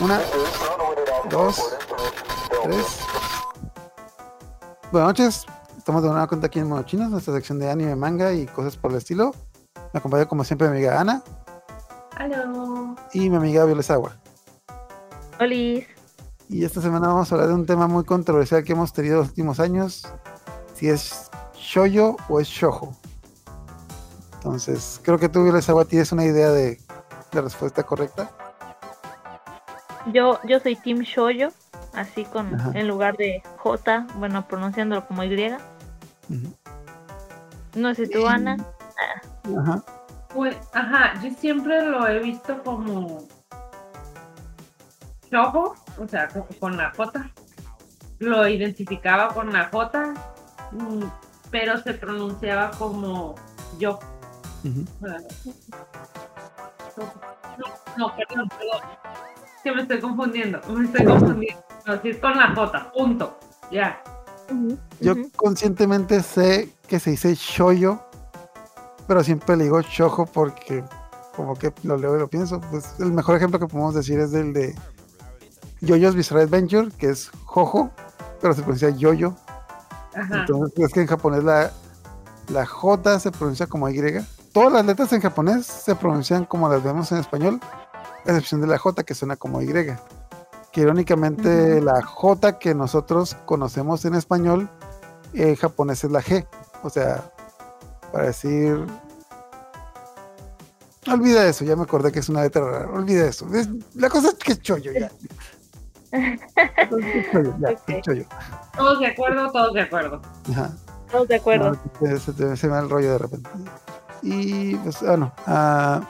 Una, dos, tres. Buenas noches. Estamos de nueva cuenta aquí en Monochinos, nuestra sección de anime, manga y cosas por el estilo. Me acompaña como siempre mi amiga Ana Aló. y mi amiga Violes Agua. Olis. Y esta semana vamos a hablar de un tema muy controversial que hemos tenido los últimos años. Si es shoyo o es shojo. Entonces, creo que tú, Violes Agua, tienes una idea de la respuesta correcta. Yo, yo soy Team Shoyo, así con Ajá. en lugar de J, bueno, pronunciándolo como Y. No sé tú, Ana. Ajá. Pues, ajá, yo siempre lo he visto como Shojo, o sea, co- con la J. Lo identificaba con la J, mm, pero se pronunciaba como yo. No, no, perdón, perdón. Que me estoy confundiendo, me estoy confundiendo. No, es con la J, punto. Ya. Yo conscientemente sé que se dice shoyo, pero siempre le digo shojo porque como que lo leo y lo pienso. Pues el mejor ejemplo que podemos decir es el de Yoyo's Bizarre Adventure, que es jojo, pero se pronuncia yoyo. Ajá. Entonces es que en japonés la, la J se pronuncia como Y. Todas las letras en japonés se pronuncian como las vemos en español, a excepción de la J que suena como Y. Que irónicamente la J que nosotros conocemos en español, en japonés es la G. O sea, para decir... Olvida eso, ya me acordé que es una letra rara. Olvida eso. Es- la cosa es que es chollo ya. Chollo. Todos de acuerdo, todos de acuerdo. Ajá. Todos de acuerdo. No, se, se me va el rollo de repente. Y pues, bueno, a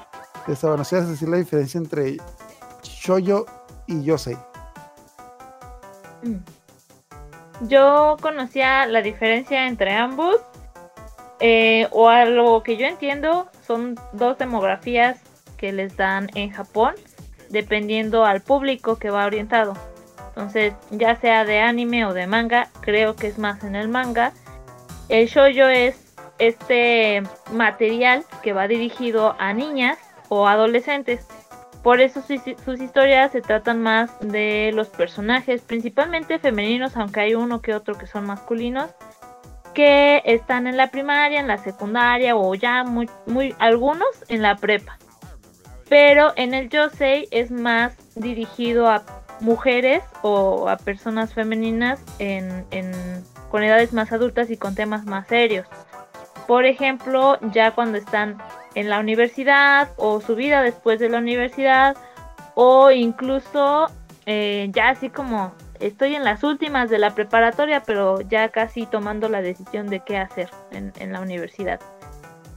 decir la diferencia entre Shoyo y Yosei. Mm. Yo conocía la diferencia entre ambos, eh, o a lo que yo entiendo, son dos demografías que les dan en Japón, dependiendo al público que va orientado. Entonces, ya sea de anime o de manga, creo que es más en el manga. El shoujo es este material que va dirigido a niñas o adolescentes. Por eso sus, historias se tratan más de los personajes, principalmente femeninos, aunque hay uno que otro que son masculinos, que están en la primaria, en la secundaria o ya muy, muy algunos en la prepa. Pero en el Yosei es más dirigido a mujeres o a personas femeninas en, en- con edades más adultas y con temas más serios. Por ejemplo, ya cuando están en la universidad o su vida después de la universidad o incluso eh, ya así como estoy en las últimas de la preparatoria pero ya casi tomando la decisión de qué hacer en, la universidad.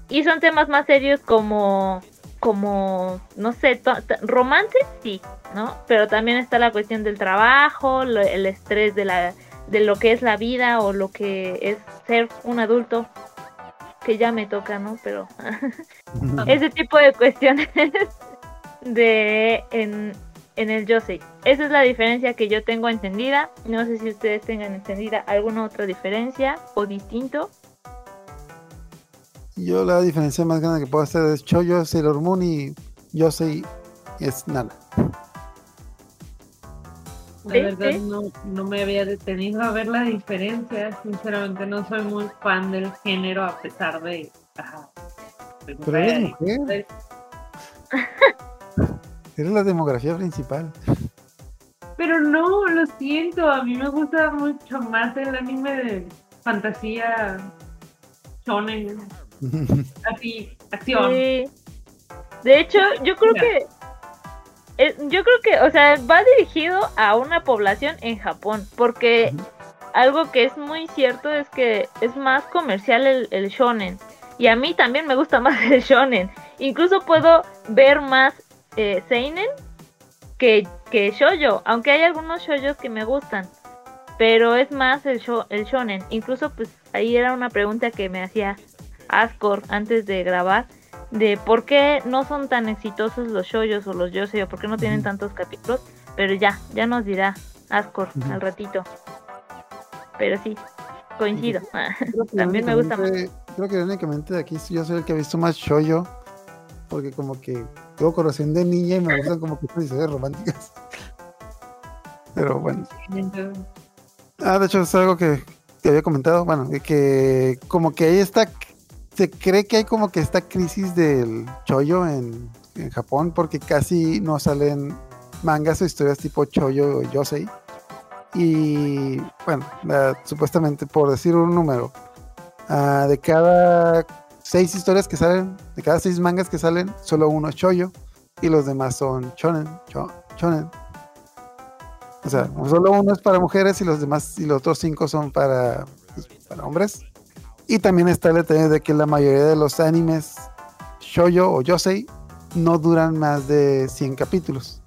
Y son temas más serios como, como no sé, romance, sí, ¿no? Pero también está la cuestión del trabajo, el estrés de, la, de lo que es la vida o lo que es ser un adulto, que ya me toca, ¿no? Pero ese tipo de cuestiones de en, en el Yosei. Esa es la diferencia que yo tengo entendida. No sé si ustedes tengan entendida alguna otra diferencia o distinto. Yo la diferencia más grande que puedo hacer es Choyo, Sailor Moon y Yosei es Nana. La Sí, verdad no, no me había detenido a ver la diferencia. Sinceramente no soy muy fan del género a pesar de... Ajá, de Pero eres mujer. mujer, eres la demografía principal. Pero no, lo siento, a mí me gusta mucho más el anime de fantasía shonen, así, acción. Sí. De hecho, yo creo que eh, yo creo que, o sea, va dirigido a una población en Japón, porque algo que es muy cierto es que es más comercial el, el shonen. Y a mí también me gusta más el shonen. Incluso puedo ver más eh, seinen que, que shoujo, aunque hay algunos shoujos que me gustan. Pero es más el, sho- el shonen. Incluso pues ahí era una pregunta que me hacía Ascor antes de grabar. De por qué no son tan exitosos los shoujos o los yosei o por qué no tienen tantos capítulos. Pero ya, ya nos dirá Ascor al ratito. Pero sí, coincido. Que También me gusta más. Creo que irónicamente de aquí yo soy el que ha visto más Shoyo. Porque como que tengo corazón de niña y me gustan como que historias románticas. Pero bueno. Ah, de hecho es algo que, que había comentado, bueno, de que como que ahí está, se cree que hay como que esta crisis del chollo en, en Japón porque casi no salen mangas o historias tipo chollo o yosei. Y bueno, supuestamente por decir un número, ah, de cada seis historias que salen, de cada seis mangas que salen, solo uno es chollo y los demás son shonen, cho- shonen. O sea, solo uno es para mujeres y los demás y los otros cinco son para, pues, para hombres. Y también está el detalle de que la mayoría de los animes shoyo o yosei no duran más de 100 capítulos,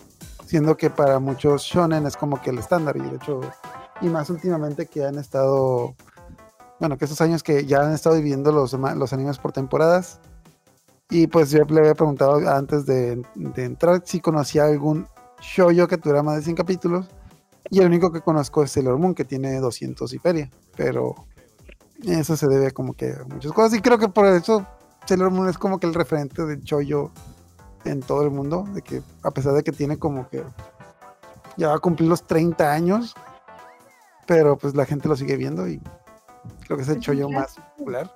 siendo que para muchos shonen es como que el estándar y de hecho y más últimamente que han estado bueno, que estos años que ya han estado dividiendo los, los animes por temporadas. Y pues yo le había preguntado antes de, entrar si conocía algún shoujo que tuviera más de 100 capítulos. Y el único que conozco es Sailor Moon, que tiene 200 y feria. Pero eso se debe como que a muchas cosas. Y creo que por eso Sailor Moon es como que el referente de shoujo en todo el mundo. De que a pesar de que tiene como que ya va a cumplir los 30 años. Pero pues la gente lo sigue viendo y creo que es el chollo más clásico. popular.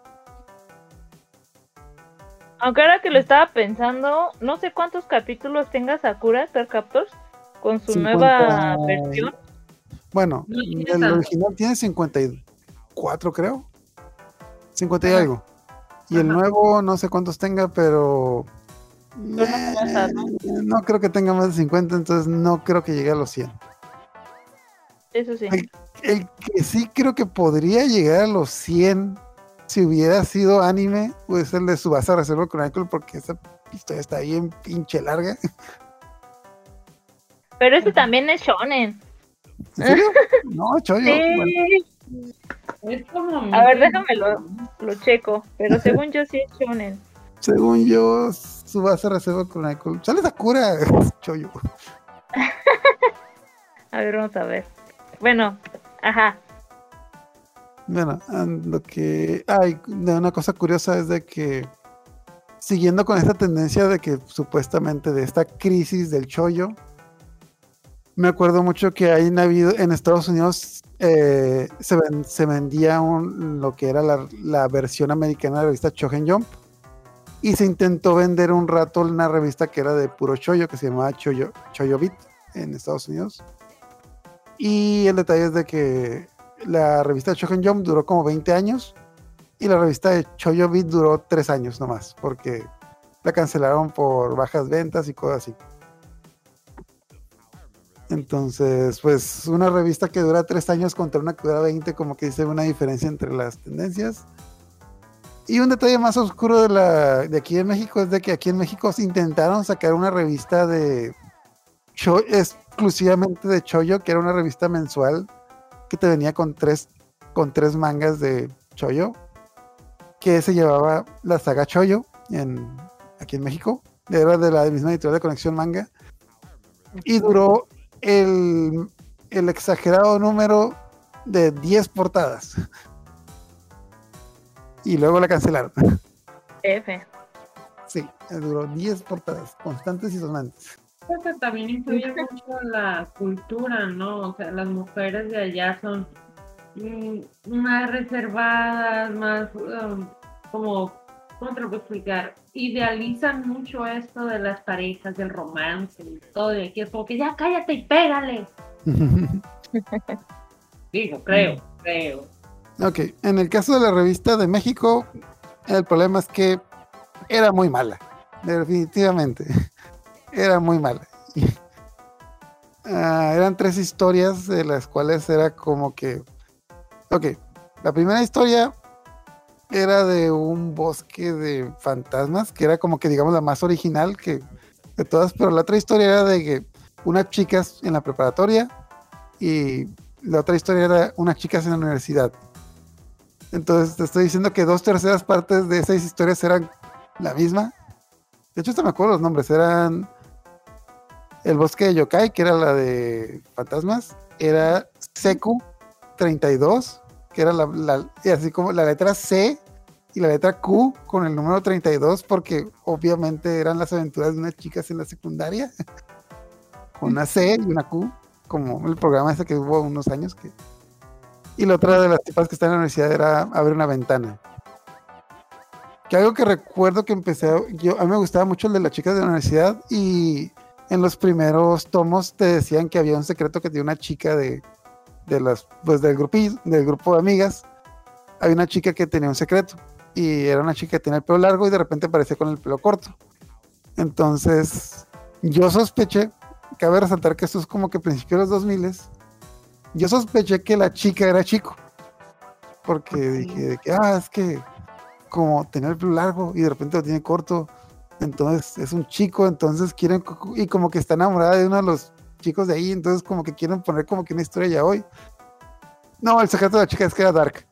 Aunque ahora que lo estaba pensando, no sé cuántos capítulos tenga Sakura Star Captors con su 50. nueva versión. Bueno, el original tiene 54, creo. 50 y algo. Y el nuevo no sé cuántos tenga, pero. Eh, no creo que tenga más de 50, entonces no creo que llegue a los 100. Eso sí. El que sí creo que podría llegar a los 100 si hubiera sido anime, pues el de Subasa Reserva Chronicle, porque esa historia está bien pinche larga. Pero ese también es shonen. ¿En serio? No, bueno, Sí. Es como. A ver, déjame lo, lo checo. Pero según yo sí es shonen. según yo, Subasa Reserva Chronicle. Sale Sakura, Choyo. A ver, vamos a ver. Bueno, ajá. Bueno, and- lo que hay de una cosa curiosa es de que siguiendo con esta tendencia de que supuestamente de esta crisis del chollo, me acuerdo mucho que hay habido en Estados Unidos eh, se, ven- se vendía un- lo que era la, versión americana de la revista Shonen Jump y se intentó vender un rato una revista que era de puro chollo que se llamaba Choyo, Choyo en Estados Unidos. Y el detalle es de que la revista Shonen Jump duró como 20 años y la revista de Choyo Beat duró 3 años nomás, porque la cancelaron por bajas ventas y cosas así. Entonces, pues una revista que dura 3 años contra una que dura 20, como que dice una diferencia entre las tendencias. Y un detalle más oscuro de, la, de aquí en México es de que aquí en México se intentaron sacar una revista de exclusivamente de Choyo, que era una revista mensual que te venía con tres, con tres mangas de Choyo, que se llevaba la saga Choyo en, aquí en México. Era de la misma editorial de Conexión Manga. Y duró el, el exagerado número de 10 portadas. Y luego la cancelaron. F. Sí, duró 10 portadas, constantes y sonantes. Creo que también influye mucho la cultura, ¿no? O sea, las mujeres de allá son mm, más reservadas, más um, como, ¿cómo te lo puedo explicar? Idealizan mucho esto de las parejas, del romance y todo, y aquí es como que ya cállate y pégale. Digo, creo, creo. Ok, en el caso de la revista de México, el problema es que era muy mala, definitivamente. Era muy mala. Ah, eran tres historias de las cuales era como que... Ok, la primera historia era de un bosque de fantasmas, que era como que digamos la más original que de todas, pero la otra historia era de que unas chicas en la preparatoria y la otra historia era unas chicas en la universidad. Entonces te estoy diciendo que dos terceras partes de esas historias eran la misma. De hecho, hasta me acuerdo los nombres. Eran El Bosque de Yokai, que era la de fantasmas. Era Seku 32, que era la, así como la letra C y la letra Q con el número 32, porque obviamente eran las aventuras de unas chicas en la secundaria. con una C y una Q. como el programa ese que hubo unos años que... Y la otra de las tipas que está en la universidad era abrir una ventana. Que algo que recuerdo que empecé, yo, a mí me gustaba mucho el de las chicas de la universidad y en los primeros tomos te decían que había un secreto que tenía una chica de, de las, pues del grupo, del grupo de amigas, había una chica que tenía un secreto y era una chica que tenía el pelo largo y de repente aparecía con el pelo corto. Entonces, yo sospeché, cabe resaltar que esto es como que principios de los 2000 yo sospeché que la chica era chico. Porque dije que, ah, es que como tenía el pelo largo y de repente lo tiene corto, entonces es un chico, entonces quieren, y como que está enamorada de uno de los chicos de ahí, entonces como que quieren poner como que una historia ya hoy. No, el secreto de la chica es que era Dark.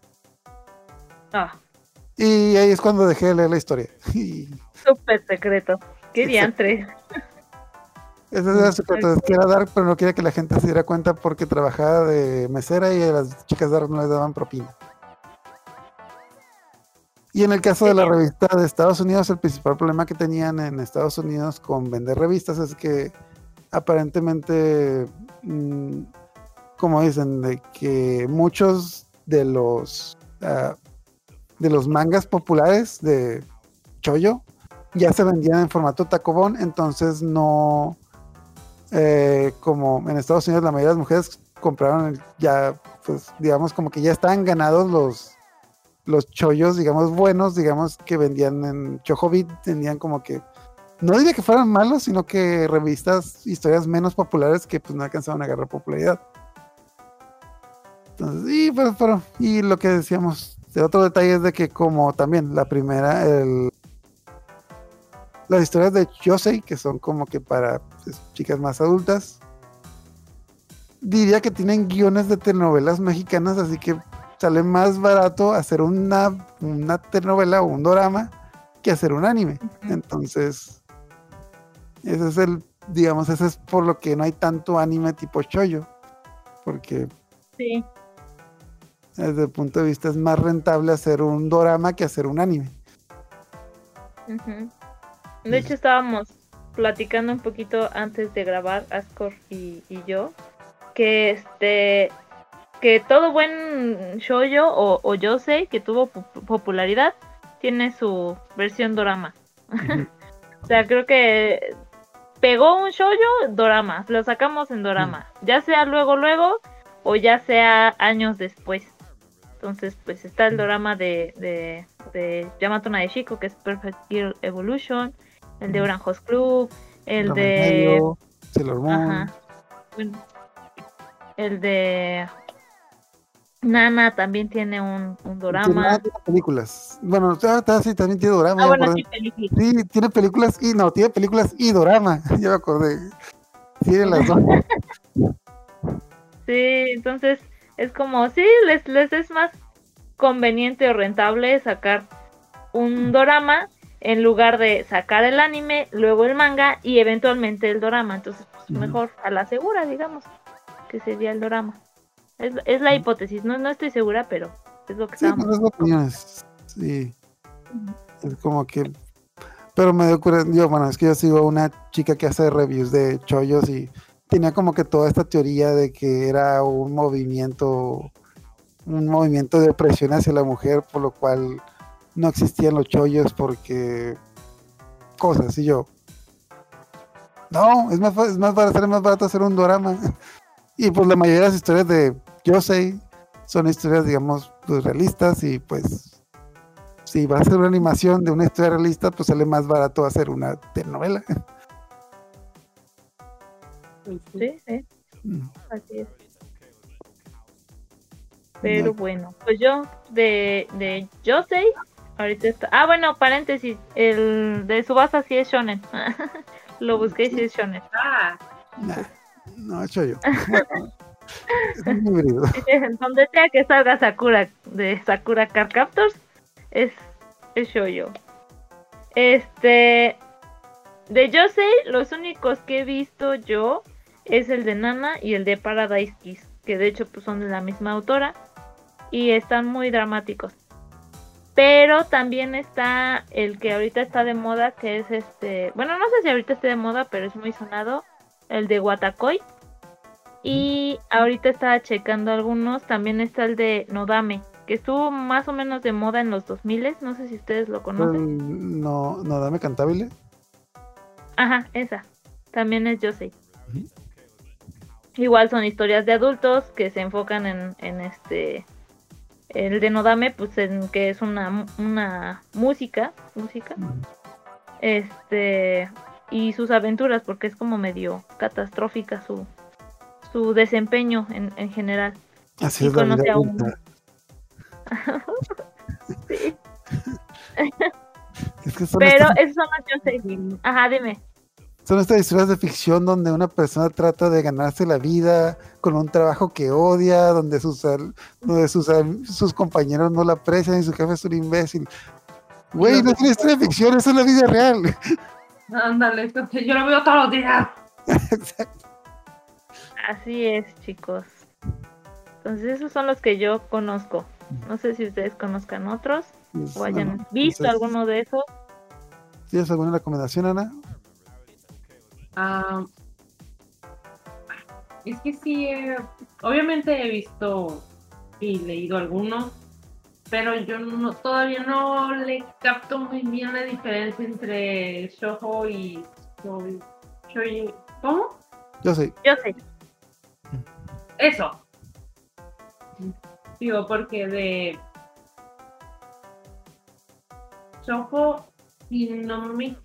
Ah. Y ahí es cuando dejé de leer la historia. Súper secreto. Qué diantre. Ese era el secreto, es que era Dark, pero no quería que la gente se diera cuenta porque trabajaba de mesera y a las chicas Dark no les daban propina. Y en el caso de la revista de Estados Unidos, el principal problema que tenían en Estados Unidos con vender revistas es que aparentemente, mm, como dicen, de que muchos de los uh, de los mangas populares de Choyo ya se vendían en formato tacobón, entonces no, eh, como en Estados Unidos la mayoría de las mujeres compraron ya, pues digamos como que ya estaban ganados los los chollos, digamos, buenos, digamos, que vendían en Chojobit, vendían como que, no diría que fueran malos, sino que revistas, historias menos populares que pues no alcanzaban a agarrar popularidad. Entonces, y, pues, pero, y lo que decíamos, de otro detalle es de que como también la primera, el, las historias de Yosei, que son como que para pues, chicas más adultas, diría que tienen guiones de telenovelas mexicanas, así que sale más barato hacer una, una telenovela o un drama que hacer un anime. Entonces, ese es el, digamos, ese es por lo que no hay tanto anime tipo shoyo, porque sí desde el punto de vista es más rentable hacer un dorama que hacer un anime. De hecho estábamos platicando un poquito antes de grabar Ascor y, yo que este que todo buen shoyo o, o sé que tuvo popularidad tiene su versión dorama. o sea, creo que pegó un shoyo dorama, lo sacamos en dorama, ya sea luego luego o ya sea años después. Entonces, pues está el drama de, de, de Yamato Naeshiko, que es Perfect Girl Evolution, el de Orange Host Club, el de... Ajá. el de Nana también tiene un, un drama. Tiene películas. Bueno, sí, también tiene drama. Ah, bueno, sí. Sí, tiene películas y no, tiene películas y drama. ya me acordé. Tiene las dos. sí, entonces es como, sí, les, les es más conveniente o rentable sacar un dorama en lugar de sacar el anime, luego el manga y eventualmente el dorama. Entonces, pues, mejor a la segura, digamos, que sería el dorama. Es, es la hipótesis, no, no estoy segura, pero es lo que sí, pues, Sí, es como que... Pero me dio yo, bueno, es que yo sigo una chica que hace reviews de chollos y tenía como que toda esta teoría de que era un movimiento, un movimiento de opresión hacia la mujer, por lo cual no existían los chollos porque cosas, y yo. No, es más, es más barato, es más barato hacer un drama. y pues la mayoría de las historias de Yosei son historias, digamos, pues realistas y pues si va a hacer una animación de una historia realista, pues sale más barato hacer una telenovela. Sí, sí. Mm. Así es. Pero bueno, pues yo de, de Yosei, ahorita está. Ah, bueno, paréntesis, el de Subasa sí es Shonen. Lo busqué y sí es Shonen. Ah. no, he hecho yo. Donde sea que salga Sakura de Sakura Car Captors, es, es yo Este. De Yosei, los únicos que he visto yo es el de Nana y el de Paradise Kiss, que de hecho pues, son de la misma autora y están muy dramáticos. Pero también está el que ahorita está de moda, que es este, bueno, no sé si ahorita esté de moda, pero es muy sonado, el de Watakoi, Y ahorita estaba checando algunos, también está el de Nodame, que estuvo más o menos de moda en los 2000, no sé si ustedes lo conocen. Mm, No, no, dame cantable. Ajá, esa. También es sé. Igual son historias de adultos que se enfocan en, en este el de Nodame, pues en que es una, una música, música, este y sus aventuras, porque es como medio catastrófica su, su desempeño en, en general. Así Y es la vida conoce a un-. Sí. Es que son, Pero estas, esos son los Yo sé. Ajá, dime. son estas historias de ficción donde una persona trata de ganarse la vida con un trabajo que odia, donde sus, al- donde sus, sus compañeros no la aprecian y su jefe es un imbécil. Güey, no es una historia de ficción, eso es la vida real. Ándale, yo lo veo todos los días. Exacto. Así es, chicos. Entonces esos son los que yo conozco. No sé si ustedes conozcan otros Pues, o hayan visto entonces, alguno de esos. ¿Tienes alguna recomendación, Ana? Ah, es que sí, eh, obviamente he visto y leído algunos, pero yo no, todavía no le capto muy bien la diferencia entre shoujo y shoujo. ¿Cómo? Yo sé. Yo sé. Eso. Digo, porque de shoujo, si no me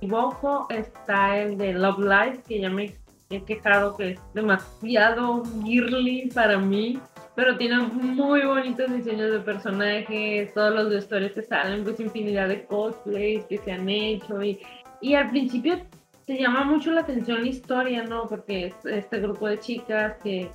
equivoco, está el de Love Life, que ya me he quejado que es demasiado girly para mí, pero tiene muy bonitos diseños de personajes, todos los vestuarios que salen, pues infinidad de cosplays que se han hecho y, y al principio te llama mucho la atención la historia, ¿no? Porque es este grupo de chicas que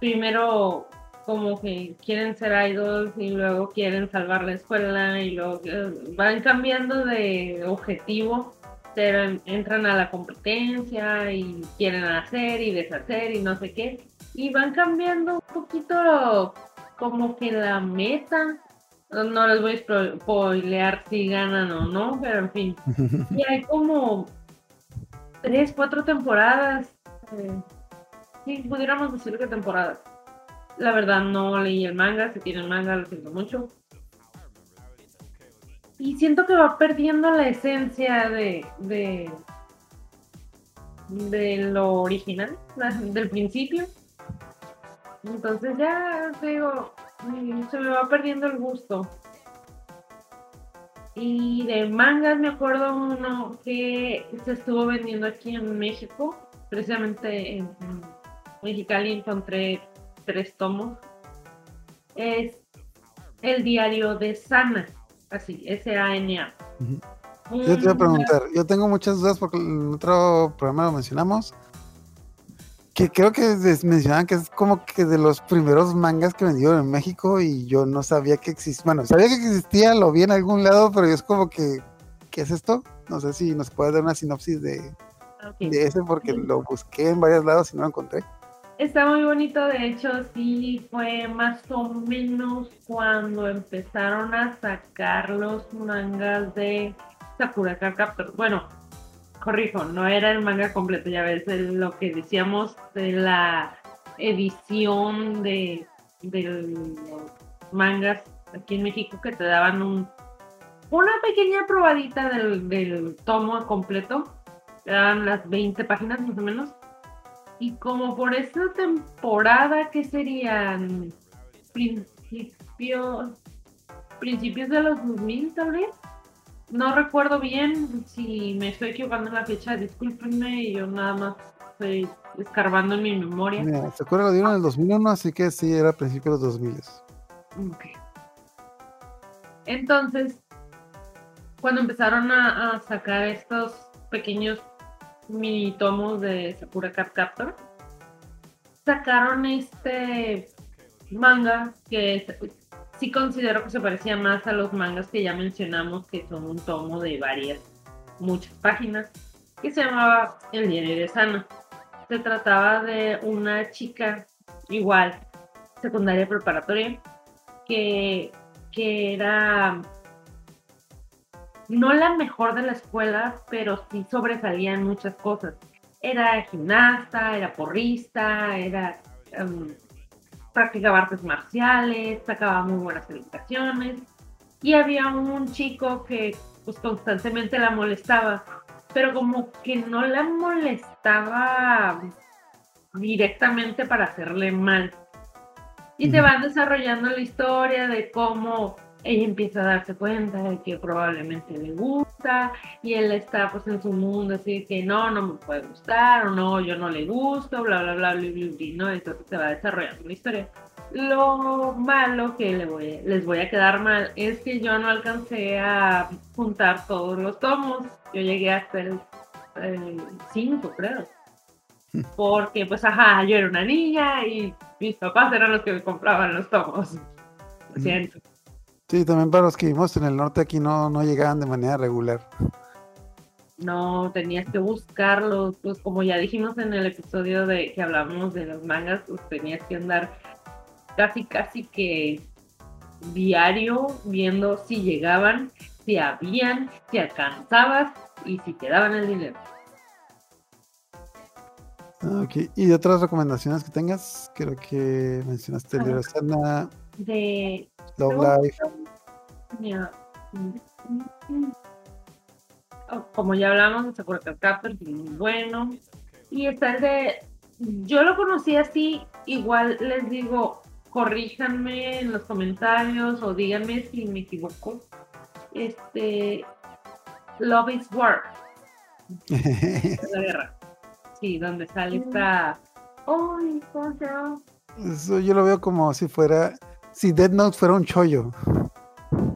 primero como que quieren ser idols y luego quieren salvar la escuela y luego eh, van cambiando de objetivo, pero entran a la competencia y quieren hacer y deshacer y no sé qué, y van cambiando un poquito como que la meta. No les voy a spo- spoilear si ganan o no, pero en fin. Y hay como tres, cuatro temporadas. eh, sí, pudiéramos decir que temporadas. La verdad no leí el manga, si tienen manga lo siento mucho. Y siento que va perdiendo la esencia de, de, de lo original, del principio. Entonces ya digo, mm, se me va perdiendo el gusto. Y de mangas me acuerdo uno que se estuvo vendiendo aquí en México, precisamente en, Mexicali encontré tres tomos. Es el diario de Sana, así, S-A-N-A. Yo te iba a Un- preguntar, yo tengo muchas dudas porque en otro programa lo mencionamos, que creo que mencionaban que es como que de los primeros mangas que vendieron en México y yo no sabía que existía, bueno, sabía que existía, lo vi en algún lado, pero yo es como que, ¿qué es esto? No sé si nos puedes dar una sinopsis de, ese porque lo busqué en varios lados y no lo encontré. Está muy bonito, de hecho, sí fue más o menos cuando empezaron a sacar los mangas de Sakura Card Captor. Bueno, corrijo, no era el manga completo, ya ves lo que decíamos de la edición de, de los mangas aquí en México que te daban un, una pequeña probadita del, del tomo completo. Te daban las 20 páginas más o menos. Y como por esta temporada, que serían principios, principios de los 2000 tal vez. No recuerdo bien si me estoy equivocando en la fecha, discúlpenme, yo nada más estoy escarbando en mi memoria. Mira, Sakura lo dieron en el 2001, así que sí, era a principios de los 2000. Ok. Entonces, cuando empezaron a, a sacar estos pequeños mini tomos de Sakura Card Captor, sacaron este manga que es- sí considero que se parecía más a los mangas que ya mencionamos, que son un tomo de varias, muchas páginas, que se llamaba El Diario de Sana. Se trataba de una chica igual, secundaria preparatoria, que, que era no la mejor de la escuela, pero sí sobresalía en muchas cosas. era gimnasta, era porrista, era em, practicaba artes marciales, sacaba muy buenas calificaciones y había un chico que pues constantemente la molestaba, pero como que no la molestaba directamente para hacerle mal. Y se van desarrollando la historia de cómo ella empieza a darse cuenta de que probablemente le gusta y él está pues en su mundo así que no, no me puede gustar o no, yo no le gusto, bla, bla, bla, bla, bla, bla, ¿no? Entonces se va desarrollando la historia. Lo malo que le voy, les voy a quedar mal es que yo no alcancé a juntar todos los tomos. Yo llegué hasta el 5, creo. Porque, pues, ajá, yo era una niña y mis papás eran los que me compraban los tomos. Lo siento. Sí, también para los que vivimos en el norte aquí no, no llegaban de manera regular. No, tenías que buscarlos, pues como ya dijimos en el episodio de que hablábamos de los mangas, pues tenías que andar casi casi que diario viendo si llegaban, si habían, si alcanzabas y si te daban el dinero. Ah, ok, y de otras recomendaciones que tengas, creo que mencionaste el libro de de Love Life. Oh, como ya hablamos de Sakura Captor, muy bueno. Y está el de. Yo lo conocí así, igual les digo, corríjanme en los comentarios o díganme si me equivoco. Este. Love is War. la guerra. Sí, donde sale esta. ¡Ay, Eso yo lo veo como si fuera si Dead Note fuera un chollo.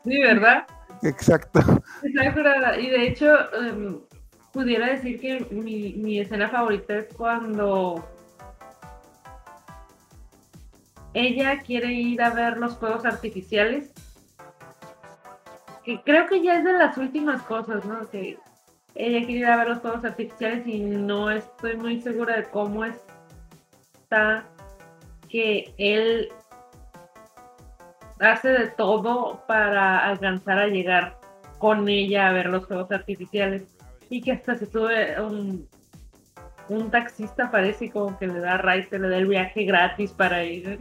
Sí, ¿verdad? Exacto. Y de hecho, em, pudiera decir que mi, mi escena favorita es cuando ella quiere ir a ver los fuegos artificiales. Que creo que ya es de las últimas cosas, ¿no? Que ella quiere ir a ver los fuegos artificiales y no estoy muy segura de cómo está que él hace de todo para alcanzar a llegar con ella a ver los juegos artificiales y que hasta se sube un, un taxista parece como que le da ride, le da el viaje gratis para ir.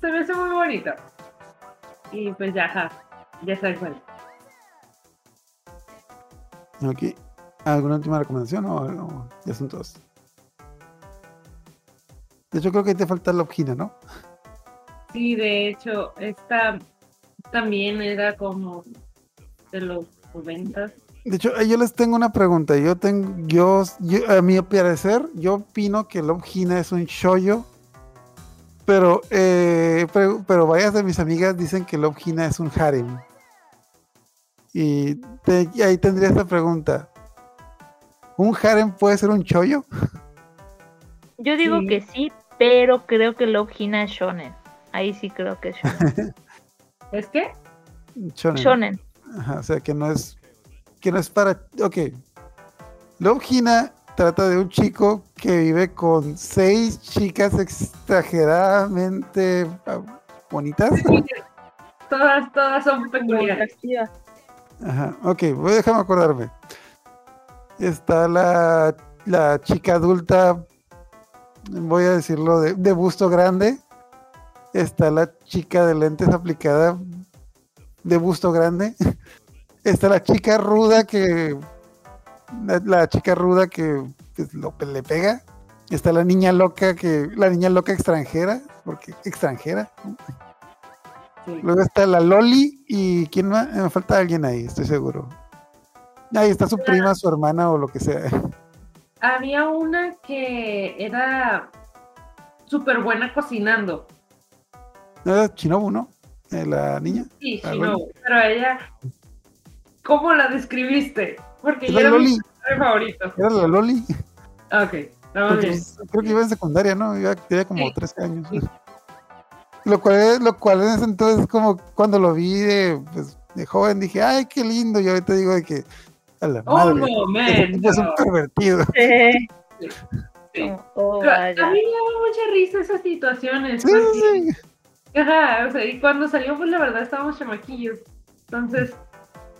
se me hace muy bonito. Y pues ya, ja, ya está cuál. Ok. ¿Alguna última recomendación o, ya son todos? De hecho, creo que te falta la opina, ¿no? Sí, de hecho, esta también era como de los noventas. De hecho, yo les tengo una pregunta. Yo tengo, yo, a mi parecer, yo opino que Love Hina es un shoyo, pero, eh, pero, varias de mis amigas dicen que Love Hina es un harem. Y, ahí tendría esta pregunta. ¿Un harem puede ser un shoyo? Yo digo que sí, pero creo que Love Hina es shonen. Ahí sí creo que es shonen. ¿Es qué? Shonen. o sea, que no es que no es para... Ok. Love Hina trata de un chico que vive con seis chicas exageradamente ah, bonitas. todas, todas son peculiares. Ajá, ok, voy a dejarme acordarme. Está la, la chica adulta, voy a decirlo, de, de busto grande, Está la chica de lentes aplicada de busto grande. Está la chica ruda que. La, chica ruda que pues, lo, le pega. Está la niña loca que. La niña loca extranjera. Porque extranjera. Luego está la Loli y quién más, me falta alguien ahí, estoy seguro. Ahí está su prima, su hermana o lo que sea. Había una que era súper buena cocinando. ¿No era Chinobu, no? Eh, la niña. Sí, ah, Shinobu. Pero ella, ¿cómo la describiste? Porque yo era mi favorito. Era la Loli. Ok, creo que iba en secundaria, ¿no? Iba, tenía como 13 años. Lo cual, lo cual en ese entonces, como cuando lo vi de, pues, de joven, dije, ay, qué lindo. Y ahorita digo de que, a la madre, un momento. es un pervertido. Sí. sí. Oh, a mí me daba mucha risa esas situaciones. Sí, sí. Ajá, o sea, y cuando salió, pues la verdad estábamos chamaquillos. Entonces,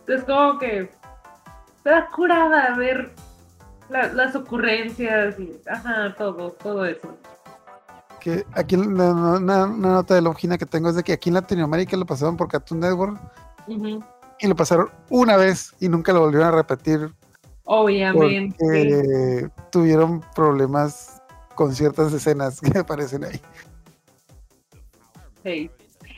es como que da curada ver la- las ocurrencias y ajá, todo, todo eso. Que aquí una, una- una nota de longina que tengo es de que aquí en Latinoamérica lo pasaban por Cartoon Network y lo pasaron una vez y nunca lo volvieron a repetir Obviamente. porque tuvieron problemas con ciertas escenas que aparecen ahí.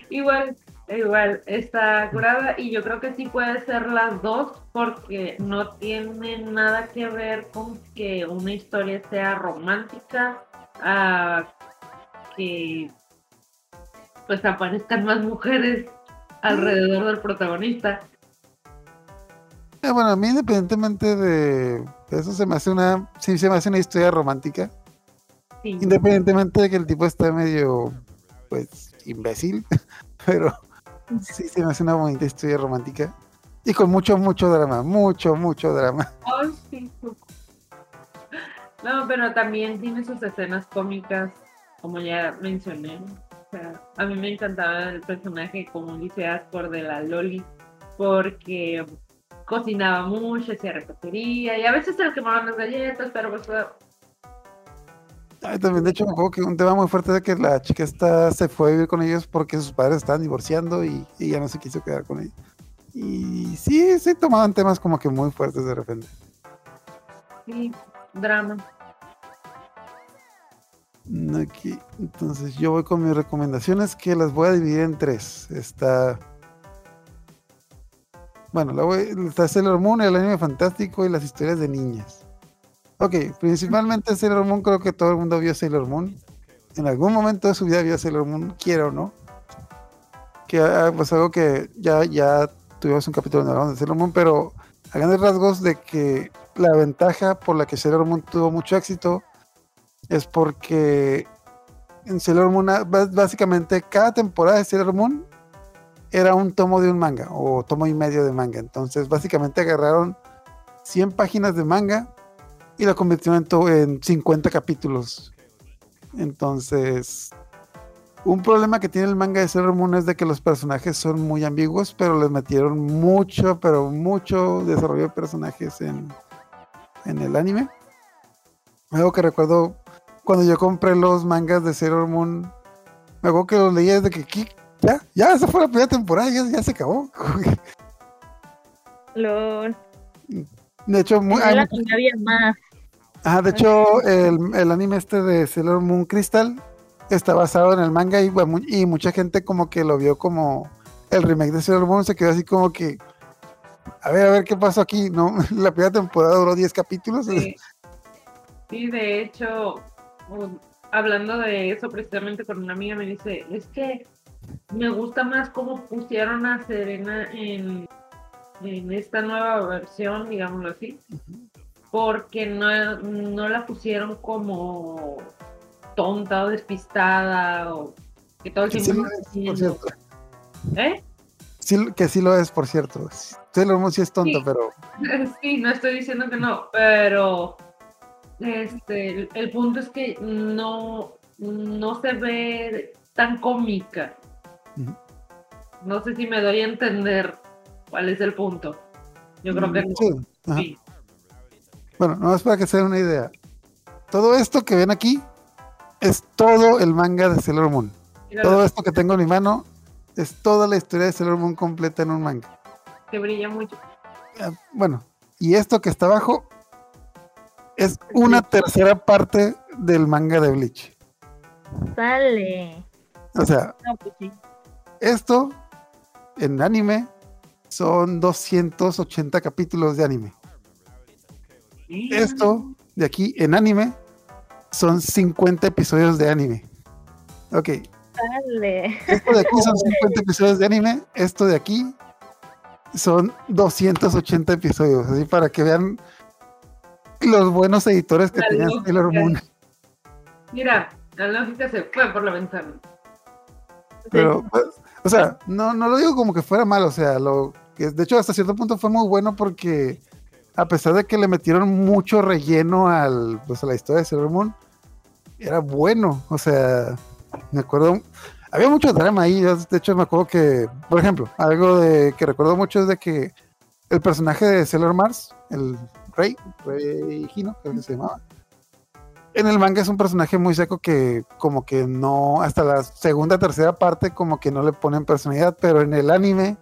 Igual, igual, está curada y yo creo que sí puede ser las dos porque no tiene nada que ver con que una historia sea romántica, a que pues aparezcan más mujeres alrededor del protagonista. Eh, bueno, a mí independientemente de eso se me hace una, sí se me hace una historia romántica, Sí. independientemente de que el tipo esté medio, pues, imbécil, pero sí se me hace una bonita historia romántica y con mucho, mucho drama, mucho, mucho drama. No, pero también tiene sus escenas cómicas, como ya mencioné. O sea, a mí me encantaba el personaje, como dice Ascor, de la Loli, porque cocinaba mucho, hacía repostería, y a veces se le quemaban las galletas, pero pues Ay, también, de hecho, me acuerdo que un tema muy fuerte de que la chica esta se fue a vivir con ellos porque sus padres estaban divorciando y, y ya no se quiso quedar con ellos. Y sí, sí tomaban temas como que muy fuertes de repente. sí, drama. Mm, Aquí, entonces yo voy con mis recomendaciones que las voy a dividir en tres. Está. Bueno, la voy, está Sailor Moon, el anime fantástico y las historias de niñas. Ok, principalmente Sailor Moon, creo que todo el mundo vio Sailor Moon. En algún momento de su vida vio Sailor Moon, quiera o no. Que ah, pues algo que ya, ya tuvimos un capítulo donde hablamos de Sailor Moon, pero a grandes rasgos de que la ventaja por la que Sailor Moon tuvo mucho éxito es porque en Sailor Moon, ah, básicamente cada temporada de Sailor Moon era un tomo de un manga o tomo y medio de manga. Entonces, básicamente agarraron 100 páginas de manga y lo convirtieron en, en 50 capítulos. Entonces, un problema que tiene el manga de Sailor Moon es de que los personajes son muy ambiguos, pero les metieron mucho, pero mucho desarrollo de personajes en, en el anime. Algo que recuerdo cuando yo compré los mangas de Sailor Moon, me acuerdo que los leía desde que ya, ya, esa fue la primera temporada, ya, ya se acabó. De hecho, muy, hay la había más. Ajá, de hecho, el, el anime este de Sailor Moon Crystal está basado en el manga y, bueno, y mucha gente como que lo vio como el remake de Sailor Moon, se quedó así como que, a ver, a ver qué pasó aquí, ¿no? La primera temporada duró 10 capítulos. Sí, Sí, de hecho, hablando de eso precisamente con una amiga me dice, es que me gusta más cómo pusieron a Serena en, en esta nueva versión, digámoslo así, porque no, no la pusieron como tonta o despistada o que todo el Que sí tiempo lo es, por. ¿Eh? Sí, que sí lo es, por cierto. Sailor Moon sí es tonto, Sí. pero Sí, no estoy diciendo que no, pero este, el, el punto es que no, no se ve tan cómica. No sé si me doy a entender cuál es el punto. Yo creo que no. Sí, ajá. Sí. Bueno, nomás para que se den una idea. Todo esto que ven aquí es todo el manga de Sailor Moon. Todo esto que tengo en mi mano es toda la historia de Sailor Moon completa en un manga. que brilla mucho. Ah, Bueno, y esto que está abajo es una tercera parte del manga de Bleach. Sale. O sea, No, pues sí. esto en anime son 280 capítulos de anime. Esto de aquí en anime son 50 episodios de anime. Ok, Sale. esto de aquí son 50 episodios de anime, esto de aquí son 280 episodios, así para que vean los buenos editores que La tenía lógica. Sailor Moon. Mira, la lógica se fue por la ventana. Pero, pues, o sea, no, no lo digo como que fuera mal, o sea, lo que de hecho hasta cierto punto fue muy bueno porque a pesar de que le metieron mucho relleno al, pues, a la historia de Sailor Moon, era bueno, o sea, me acuerdo, había mucho drama ahí, de hecho me acuerdo que, por ejemplo, algo de que recuerdo mucho es de que el personaje de Sailor Mars, el, Rey, Rey Hino, creo que se llamaba. En el manga es un personaje muy seco que como que no, hasta la segunda, tercera parte como que no le ponen personalidad, pero en el anime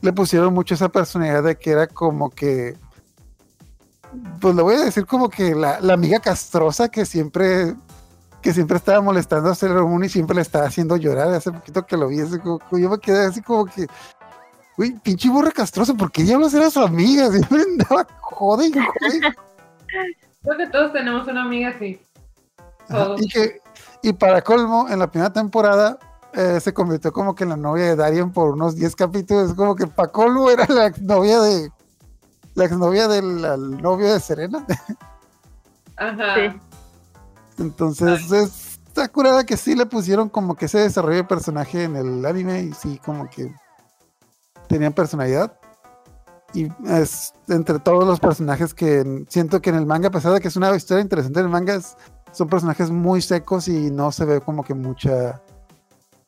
le pusieron mucho esa personalidad de que era como que, pues le voy a decir como que la, la amiga castrosa que siempre, que siempre estaba molestando a Sailor Moon y siempre le estaba haciendo llorar. Hace poquito que lo vi, así como- yo me quedé así como que, uy, pinche burra castrosa, ¿por qué diablos era su amiga? Siempre andaba jode y jode. Creo que todos tenemos una amiga así. Todos. Y, que, y para colmo, en la primera temporada eh, se convirtió como que en la novia de Darien por unos 10 capítulos. Como que para colmo era la exnovia de. La exnovia del al novio de Serena. Ajá. Sí. Entonces, es, está curada que sí le pusieron como que ese desarrollo de personaje en el anime y sí, como que tenían personalidad. Y es entre todos los personajes que en- siento que en el manga, a pesar de que es una historia interesante en el manga, es- son personajes muy secos y no se ve como que mucha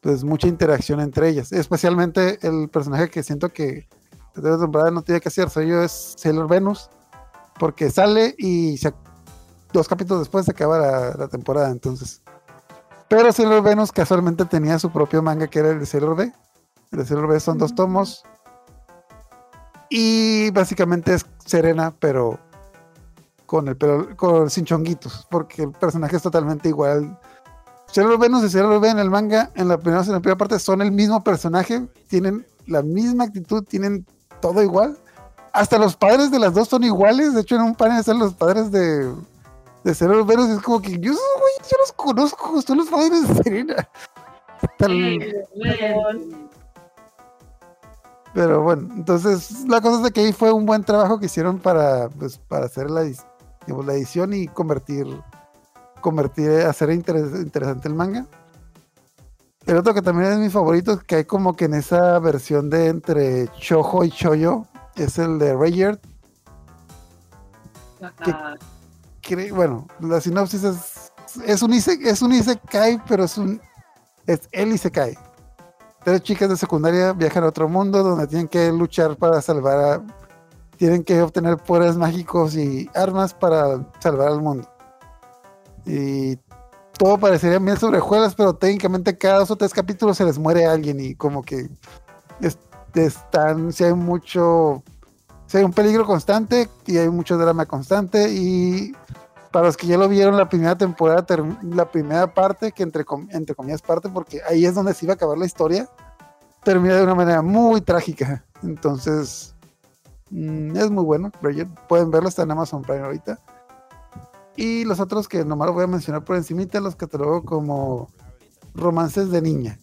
pues mucha interacción entre ellas. Especialmente el personaje que siento que la temporada no tiene que hacer yo es Sailor Venus, porque sale y se dos capítulos después se acaba la, la temporada, entonces. Pero Sailor Venus casualmente tenía su propio manga que era el de Sailor B. El de Sailor B son dos tomos. Y básicamente es Serena, pero con el pelo, con sin chonguitos, porque el personaje es totalmente igual. Sailor Venus y Sailor B en el manga, en la primera, en la primera parte, son el mismo personaje, tienen la misma actitud, tienen todo igual. Hasta los padres de las dos son iguales. De hecho, en un panel están los padres de, de Sailor Venus. y Es como que yo, güey, yo los conozco, son los padres de Serena. Pero bueno, entonces la cosa es de que ahí fue un buen trabajo que hicieron para, pues, para hacer la, digamos, la edición y convertir, convertir, hacer interes- interesante el manga. El otro que también es mi favorito, que hay como que en esa versión de entre Chojo y Choyo, es el de Rayard. Bueno, la sinopsis es, es un ise, es un isekai, pero es un es el isekai. Tres chicas de secundaria viajan a otro mundo donde tienen que luchar para salvar a, tienen que obtener poderes mágicos y armas para salvar al mundo. Y todo parecería mil sobre hojuelas, pero técnicamente cada dos o tres capítulos se les muere alguien y como que es- están, si hay mucho, si hay un peligro constante y hay mucho drama constante y para los que ya lo vieron la primera temporada, la primera parte, que entre, com- entre comillas parte, porque ahí es donde se iba a acabar la historia, termina de una manera muy trágica. Entonces, mm, es muy bueno. Pueden verlo, está en Amazon Prime ahorita. Y los otros que nomás los voy a mencionar por encimita, los catalogo como romances de niña.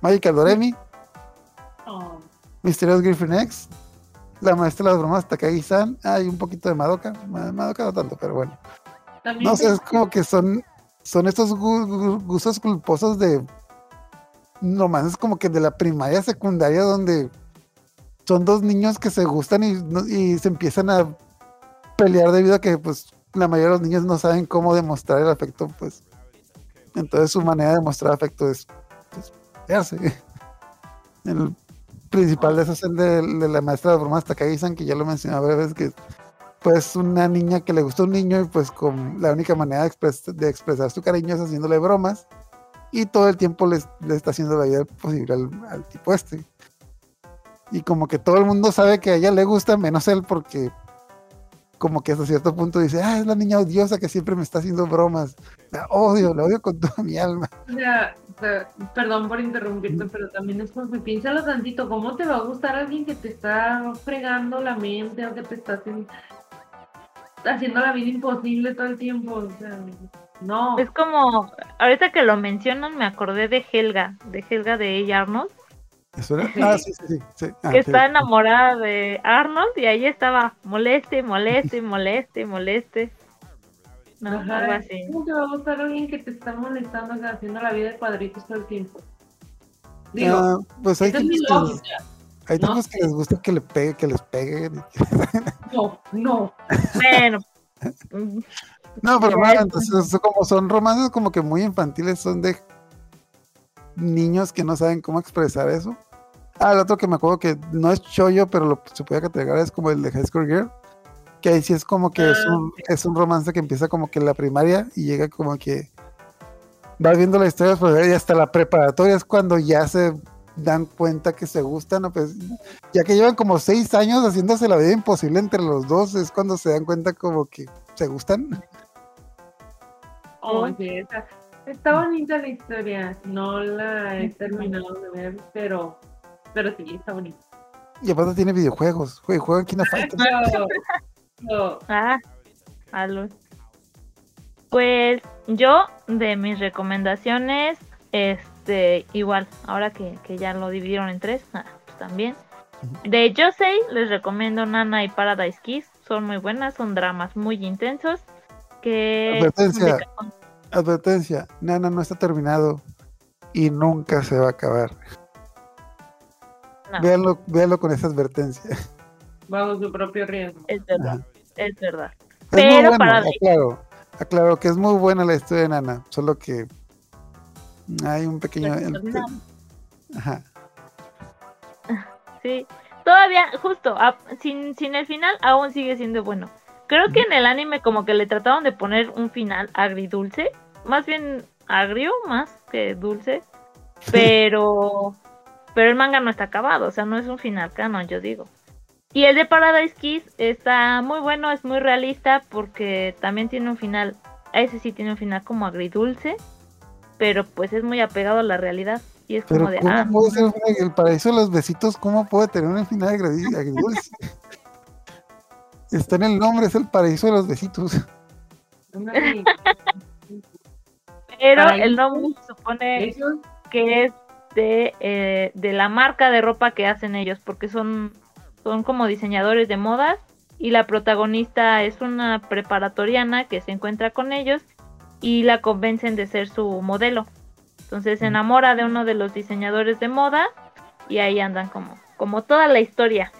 Magical Doremi, Oh, Misterios Griffin X, La Maestra de las Bromas Takagi-san, hay un poquito de Madoka, Ma- Madoka no tanto, pero bueno. No sé, es como que son, son estos gu- gu- gustos culposos de romances como que de la primaria, secundaria, donde son dos niños que se gustan y se empiezan a pelear debido a que pues la mayoría de los niños no saben cómo demostrar el afecto, pues. Entonces su manera de mostrar afecto es pues, pelearse. El principal de esos es el de, la maestra de bromas Takagi-san, que ya lo mencioné varias veces, que pues una niña que le gusta a un niño y pues con la única manera de, expres- de expresar su cariño es haciéndole bromas y todo el tiempo le, está haciendo la vida posible al, al tipo este. Y como que todo el mundo sabe que a ella le gusta, menos él porque como que hasta cierto punto dice, ah, es la niña odiosa que siempre me está haciendo bromas. La odio, la odio con toda mi alma. O sea, pe- perdón por interrumpirte, pero también es como que piénsalo tantito, ¿cómo te va a gustar alguien que te está fregando la mente o que te está haciendo, haciendo la vida imposible todo el tiempo? O sea, no. Es como, ahorita que lo mencionan, me acordé de Helga, de Helga de ella Arnold, ¿Eso era? Sí. Ah, sí, sí, sí. sí. Ah, que está enamorada de Arnold y ahí estaba moleste, moleste, moleste, moleste. No, Ajá, algo así. ¿Cómo te va a gustar alguien que te está molestando, o sea, haciendo la vida de cuadritos todo el tiempo? Digo, Ah, pues hay es que, les- lógica. hay ¿no? tipos que les gusta que le pegue, que les peguen. No, no. Bueno. No, pero Ya no, es- entonces son como son romances como que muy infantiles, son de niños que no saben cómo expresar eso. Ah, el otro que me acuerdo que no es chollo, pero lo, se puede catalogar es como el de High School Girl, Que ahí sí es como que es, Ah, un, es un romance que empieza como que en la primaria y llega como que vas viendo la historia pues, y hasta la preparatoria es cuando ya se dan cuenta que se gustan, ¿no? pues ya que llevan como seis años haciéndose la vida imposible entre los dos, es cuando se dan cuenta como que se gustan. Oye, esa- está bonita la historia. No la he terminado de ver, pero, pero sí, está bonita. Y aparte tiene videojuegos, jue- juegan Kina Fighters. Pero- pero- Ah, salud. Pues yo, de mis recomendaciones, este, igual, ahora que, que ya lo dividieron en tres, ah, pues también. De Yosei les recomiendo Nana y Paradise Kiss, son muy buenas, son dramas muy intensos. Que Advertencia. Advertencia, Nana no está terminado y nunca se va a acabar. No. Véanlo, véanlo con esa advertencia. bajo su propio riesgo. es verdad, es verdad. Es muy Pero bueno, para- aclaro, aclaro que es muy buena la historia de Nana, solo que hay un pequeño... No. Ajá. Sí, todavía, justo, a- sin, sin el final, aún sigue siendo bueno. Creo que en el anime como que le trataron de poner un final agridulce, más bien agrio, más que dulce, pero, pero el manga no está acabado, o sea, no es un final canon, yo digo. Y el de Paradise Kiss está muy bueno, es muy realista porque también tiene un final, ese sí tiene un final como agridulce, pero pues es muy apegado a la realidad. Y es Pero como de, ¿cómo ah, puede ser el paraíso de los besitos? ¿Cómo puede tener un final agridulce? Está en el nombre, es el paraíso de los besitos. Pero Paraíso. el nombre se supone Ellos, que es de, eh, de la marca de ropa que hacen ellos, porque son, son como diseñadores de modas y la protagonista es una preparatoriana que se encuentra con ellos y la convencen de ser su modelo. Entonces se enamora de uno de los diseñadores de moda y ahí andan como, como toda la historia.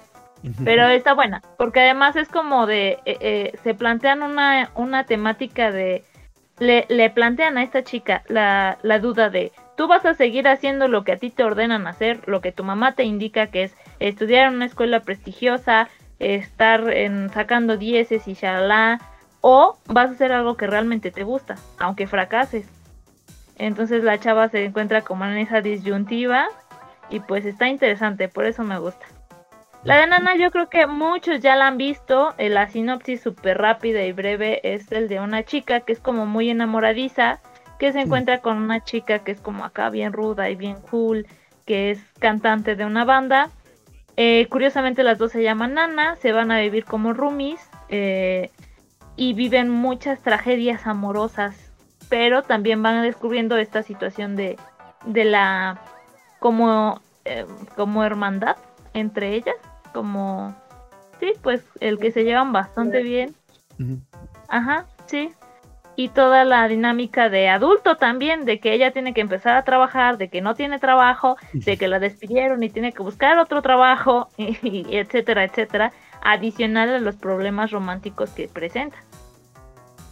Pero está buena, porque además es como de, eh, eh, se plantean una, una temática de, le, le plantean a esta chica la, la duda de, tú vas a seguir haciendo lo que a ti te ordenan hacer, lo que tu mamá te indica que es estudiar en una escuela prestigiosa, estar en, sacando dieces y shalá, o vas a hacer algo que realmente te gusta, aunque fracases. Entonces la chava se encuentra como en esa disyuntiva y pues está interesante, por eso me gusta. La de Nana yo creo que muchos ya la han visto, eh, la sinopsis súper rápida y breve es el de una chica que es como muy enamoradiza, que se encuentra con una chica que es como acá bien ruda y bien cool, que es cantante de una banda. Eh, curiosamente las dos se llaman Nana, se van a vivir como roomies eh, y viven muchas tragedias amorosas, pero también van descubriendo esta situación de, de la como, eh, como hermandad entre ellas, como sí, pues el que se llevan bastante bien. Ajá, sí. Y toda la dinámica de adulto también, de que ella tiene que empezar a trabajar, de que no tiene trabajo, de que la despidieron y tiene que buscar otro trabajo, y, y etcétera, etcétera, adicional a los problemas románticos que presenta.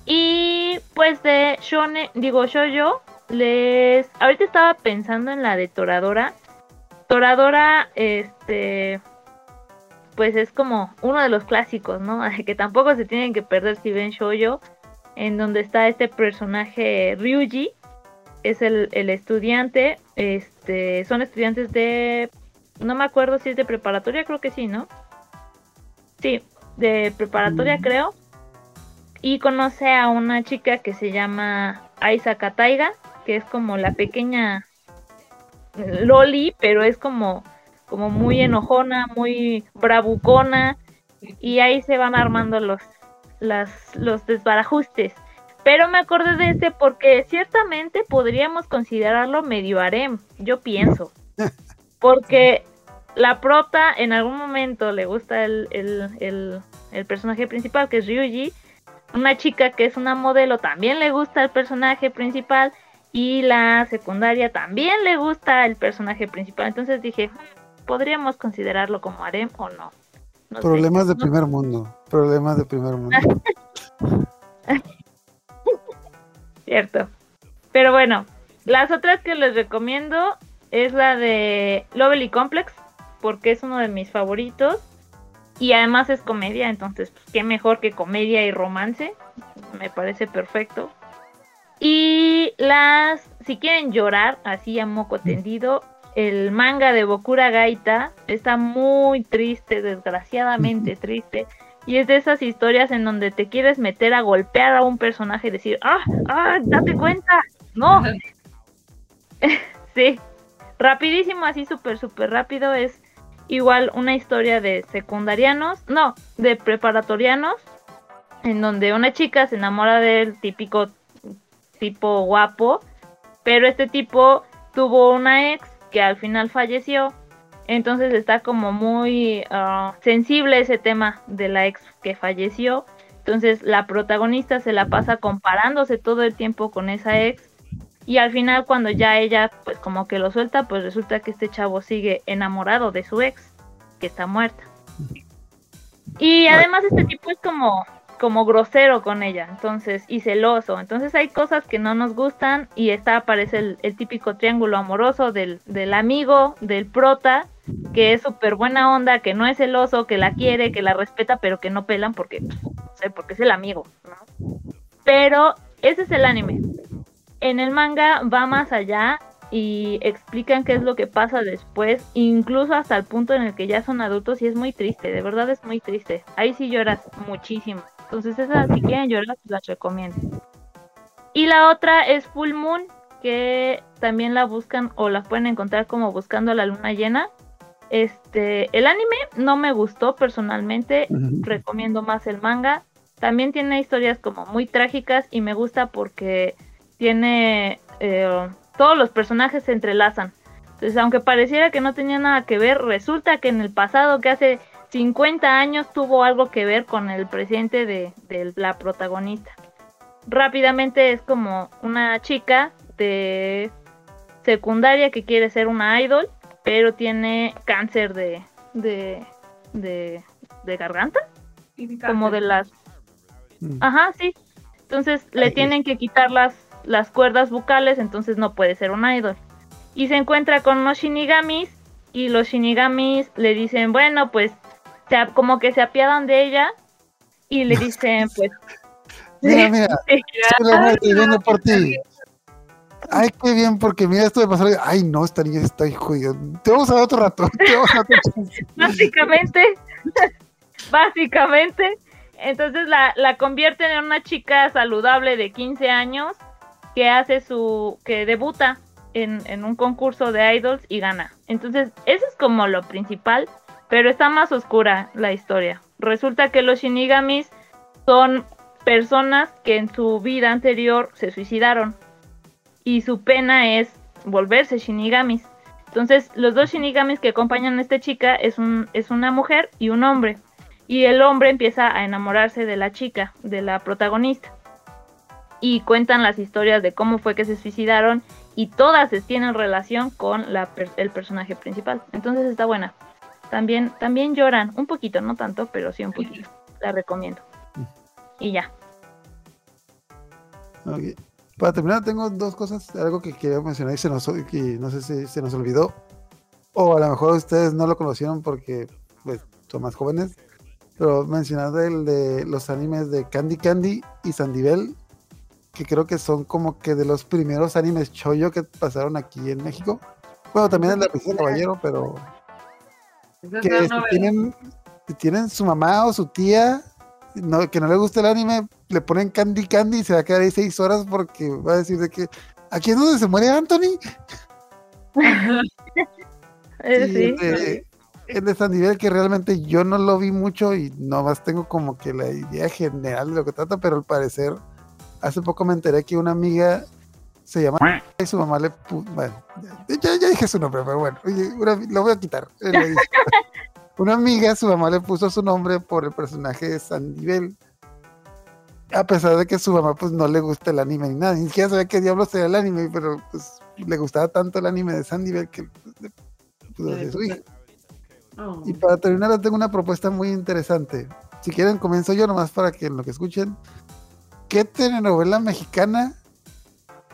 Y pues de Shone, digo yo les ahorita estaba pensando en la de Toradora. Toradora, este, pues es como uno de los clásicos, ¿no? Que tampoco se tienen que perder si ven Shoujo, en donde está este personaje Ryuji, es el, el estudiante, este, son estudiantes de, no me acuerdo si es de preparatoria, creo que sí, ¿no? Sí, de preparatoria Mm. creo, y conoce a una chica que se llama Aisa Kataiga, que es como la pequeña Loli, pero es como, como muy enojona, muy bravucona, y ahí se van armando los, las, los desbarajustes. Pero me acordé de este porque ciertamente podríamos considerarlo medio harem, yo pienso. Porque la prota en algún momento le gusta el, el, el, el personaje principal, que es Ryuji. Una chica que es una modelo también le gusta el personaje principal. Y la secundaria también le gusta el personaje principal. Entonces dije, "Hmm, podríamos considerarlo como harem o no. No sé. Problemas de No- primer mundo. Problemas de primer mundo. Cierto. Pero bueno, las otras que les recomiendo es la de Lovely Complex, porque es uno de mis favoritos. y además es comedia, entonces pues, qué mejor que comedia y romance, me parece perfecto. Y las, si quieren llorar así a moco tendido, el manga de Bokura Gaita está muy triste, desgraciadamente triste. Y es de esas historias en donde te quieres meter a golpear a un personaje y decir, ah, ah, date cuenta, no. sí, rapidísimo, así súper, súper rápido. Es igual una historia de secundarianos, no, de preparatorianos, en donde una chica se enamora del típico tipo guapo, pero este tipo tuvo una ex que al final falleció. Entonces está como muy ah, sensible ese tema de la ex que falleció. Entonces la protagonista se la pasa comparándose todo el tiempo con esa ex. Y al final cuando ya ella pues como que lo suelta, pues resulta que este chavo sigue enamorado de su ex, que está muerta. Y además este tipo es como como grosero con ella, entonces, y celoso. Entonces hay cosas que no nos gustan y está aparece el, típico triángulo amoroso del, del, amigo, del prota, que es súper buena onda, que no es celoso, que la quiere, que la respeta, pero que no pelan porque, no sé, porque es el amigo, ¿no? Pero ese es el anime. En el manga va más allá y explican qué es lo que pasa después, incluso hasta el punto en el que ya son adultos y es muy triste, de verdad es muy triste. Ahí sí lloras muchísimo. Entonces esa si quieren llorar, las recomiendo. Y la otra es Full Moon, que también la buscan o la pueden encontrar como buscando la luna llena. Este, el anime no me gustó personalmente, recomiendo más el manga. También tiene historias como muy trágicas y me gusta porque tiene eh, todos los personajes se entrelazan. Entonces, aunque pareciera que no tenía nada que ver, resulta que en el pasado, que hace 50 años tuvo algo que ver con el presente de, la protagonista. Rápidamente es como una chica de secundaria que quiere ser una idol, pero tiene cáncer de, de, de, garganta, como de las... Mm. Ajá, sí. Entonces le tienen que quitar las, las cuerdas bucales, entonces no puede ser una idol. Y se encuentra con unos shinigamis y los shinigamis le dicen, bueno, pues como que se apiadan de ella y le dicen, pues. Mira, mira, estoy viendo por ti. Ay, qué bien, porque mira esto de pasar. Ay, no, esta niña está jodida. Te vamos a dar otro rato. básicamente, básicamente. Entonces la, la convierten en una chica saludable de 15 años que hace su. que debuta en, en un concurso de idols y gana. Entonces, eso es como lo principal. Pero está más oscura la historia. Resulta que los shinigamis son personas que en su vida anterior se suicidaron. Y su pena es volverse shinigamis. Entonces, los dos shinigamis que acompañan a esta chica es, un, es una mujer y un hombre. Y el hombre empieza a enamorarse de la chica, de la protagonista. Y cuentan las historias de cómo fue que se suicidaron. Y todas tienen relación con el personaje principal. Entonces está buena. También, también lloran, un poquito, no tanto, pero sí un poquito. La recomiendo. Y ya. Para terminar, tengo dos cosas, algo que quería mencionar y se nos, que no sé si se nos olvidó. O a lo mejor ustedes no lo conocieron porque pues, son más jóvenes. Pero mencionar el de los animes de Candy Candy y Sandivel, que creo que son como que de los primeros animes choyo que pasaron aquí en México. Bueno, también el de la Caballero, pero que si tienen, tienen su mamá o su tía que no le gusta el anime, le ponen Candy Candy y se va a quedar ahí seis horas porque va a decir de que aquí es donde se muere Anthony. Eh, el de San Nivel que realmente yo no lo vi mucho y nomás tengo como que la idea general de lo que trata, pero al parecer hace poco me enteré que una amiga se llama y su mamá le puso, bueno, ya, dije su nombre, pero bueno, lo voy a quitar. una amiga, su mamá le puso su nombre por el personaje de Sandivel. A pesar de que su mamá pues no le gusta el anime ni nada, ni siquiera sabía qué diablos era el anime, pero pues le gustaba tanto el anime de Sandivel que le puso de su hija. Oh. Y para terminar, tengo una propuesta muy interesante. Si quieren, comienzo yo nomás para que lo que escuchen. ¿Qué telenovela mexicana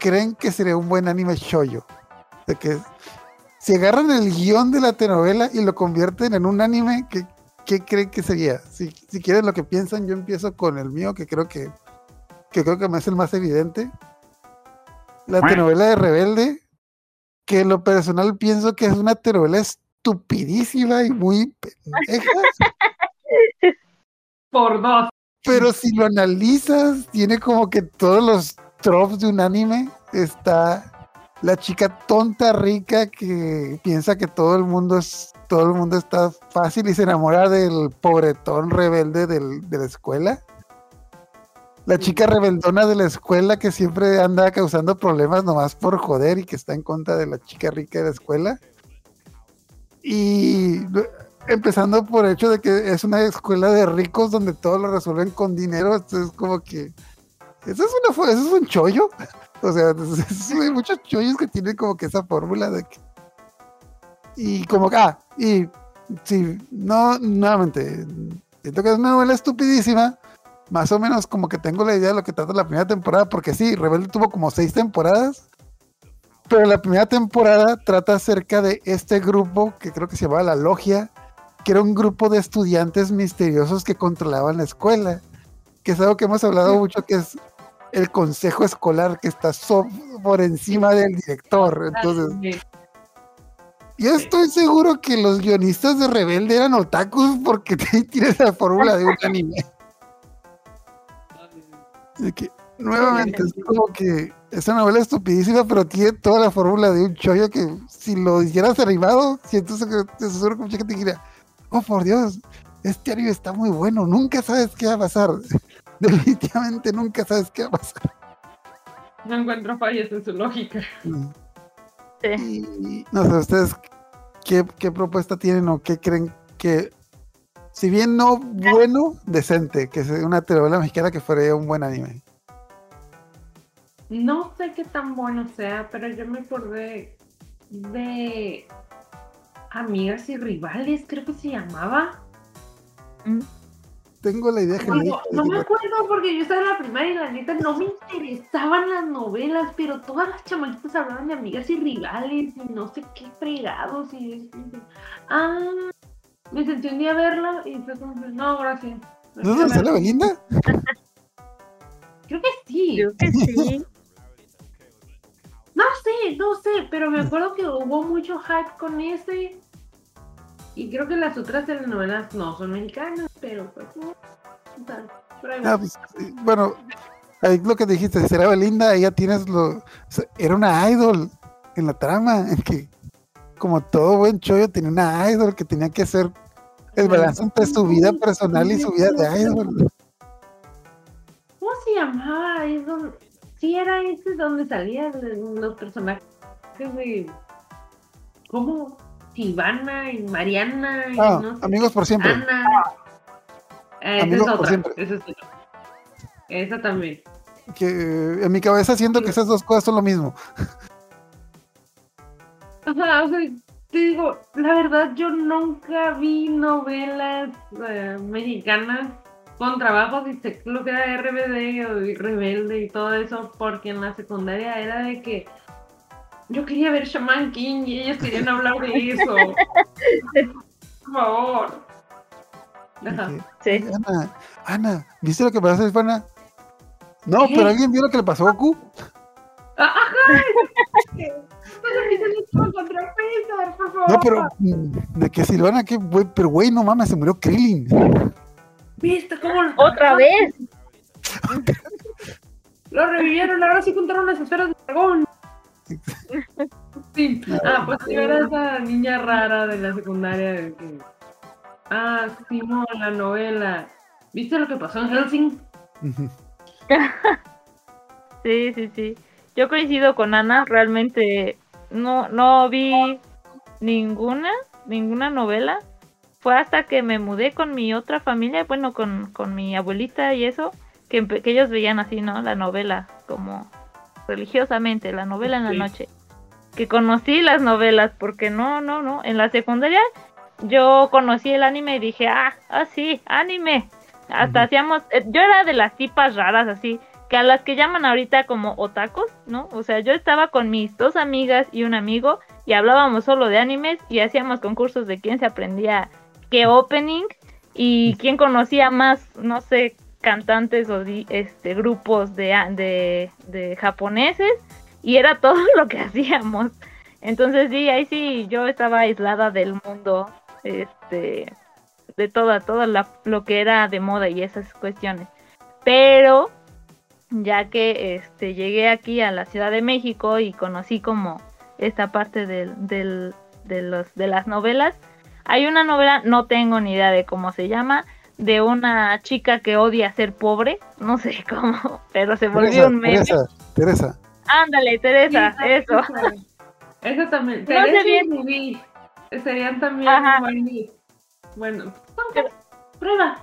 creen que sería un buen anime shoyo. De que si agarran el guion de la telenovela y lo convierten en un anime, que ¿qué creen que sería? Si, si quieren lo que piensan, yo empiezo con el mío, que creo que, que creo que me es el más evidente. La telenovela de Rebelde, que en lo personal pienso que es una telenovela estupidísima y muy pendeja. Por dos. Pero si lo analizas, tiene como que todos los tropes de un anime. Está la chica tonta rica que piensa que todo el mundo es todo el mundo está fácil y se enamora del pobretón rebelde del- de la escuela. La chica rebeldona de la escuela que siempre anda causando problemas nomás por joder y que está en contra de la chica rica de la escuela. Y empezando por el hecho de que es una escuela de ricos donde todo lo resuelven con dinero, entonces como que eso es una eso es un chollo. O sea, hay muchos chollos que tienen como que esa fórmula de que y como que, ah, y sí, no, nuevamente, siento que es una novela estupidísima, más o menos como que tengo la idea de lo que trata la primera temporada, porque sí, Rebelde tuvo como seis temporadas, pero la primera temporada trata acerca de este grupo que creo que se llamaba La Logia, que era un grupo de estudiantes misteriosos que controlaban la escuela, que es algo que hemos hablado mucho, que es el consejo escolar que está so- por encima del director. Entonces, Sí. yo estoy seguro que los guionistas de Rebelde eran otakus porque tienen la fórmula de un anime. Que, nuevamente, es como que esa novela es estupidísima, pero tiene toda la fórmula de un chollo que si lo hicieras arribado, siento que te seguro que gente diría, oh por Dios, este anime está muy bueno, nunca sabes qué va a pasar. Definitivamente nunca sabes qué va a pasar. No encuentro fallas en su lógica. Sí. Y no sé, ustedes qué, qué propuesta tienen o qué creen que, si bien no bueno, decente, que sea una telenovela mexicana que fuera un buen anime. No sé qué tan bueno sea, pero yo me acordé de Amigas y Rivales, creo que se llamaba. Tengo la idea No, genérica. no que- me acuerdo porque yo estaba en la primaria y la neta no me interesaban las novelas, pero todas las chamaquitas hablaban de amigas y rivales y no sé qué fregados y y- ah, me sentí un día a verla y fue como, no, gracias. ¿No es sale Belinda? Creo que sí. Creo que sí. No sé, no sé, pero me acuerdo que hubo mucho hype con ese. Y creo que las otras telenovelas no son mexicanas, pero pues no. Ah, pues, sí, bueno, ahí lo que dijiste, si será Belinda, ella tienes lo. o sea, era una idol en la trama, en que como todo buen chollo tenía una idol que tenía que hacer el balance entre su vida personal y su vida de idol. ¿Cómo se llamaba? Es donde- Sí, era ese donde salían los personajes de. ¿Cómo? Ivana y Mariana y Ah, no sé, amigos por siempre. Ana. Eh, esa Amigos es por otra. siempre. Esa, es otra. esa también. Que en mi cabeza siento que esas dos cosas son lo mismo. Ajá, o sea, te digo, la verdad yo nunca vi novelas eh, mexicanas con trabajos y sé lo que era RBD o Rebelde y todo eso, porque en la secundaria era de que yo quería ver Shaman King y ellos querían hablar de eso. Por favor. Ajá. Dije, Sí. Ana, Ana, ¿viste lo que pasó a Ivana? No, ¿Qué? pero alguien vio lo que le pasó a Goku. Ah, Ajá. Pues. No, pero mm, de que Silvana, güey, pero güey, no mames, se murió Krillin. ¿Viste cómo Otra vez. Lo revivieron, ahora sí contaron las esferas de dragón. Sí. Ah, pues yo era esa niña rara de la secundaria de que. Ah, Simón, la novela. ¿Viste lo que pasó en Helsing? Sí, sí, sí. Yo coincido con Ana, realmente no, no vi ninguna, ninguna novela. Fue hasta que me mudé con mi otra familia, bueno, con, con mi abuelita y eso, que, que ellos veían así, ¿no? La novela, como religiosamente, la novela en la Sí. noche. Que conocí las novelas, porque no, no, no. En la secundaria yo conocí el anime y dije, ah, ah, sí, anime. Hasta hacíamos, eh, yo era de las tipas raras así, que a las que llaman ahorita como otacos, ¿no? O sea, yo estaba con mis dos amigas y un amigo y hablábamos solo de animes y hacíamos concursos de quién se aprendía qué opening y quién conocía más, no sé, cantantes o este grupos de, de, japoneses y era todo lo que hacíamos. Entonces sí, ahí sí yo estaba aislada del mundo, este, de toda, toda la, lo que era de moda y esas cuestiones. Pero ya que este llegué aquí a la Ciudad de México y conocí como esta parte del, del- de los de las novelas, hay una novela, no tengo ni idea de cómo se llama, de una chica que odia ser pobre, no sé cómo, pero se volvió Teresa, un meme. Teresa, Teresa. Ándale, Teresa, Sí, eso. Eso también. No sé y. Vivi serían también Bueno, prueba.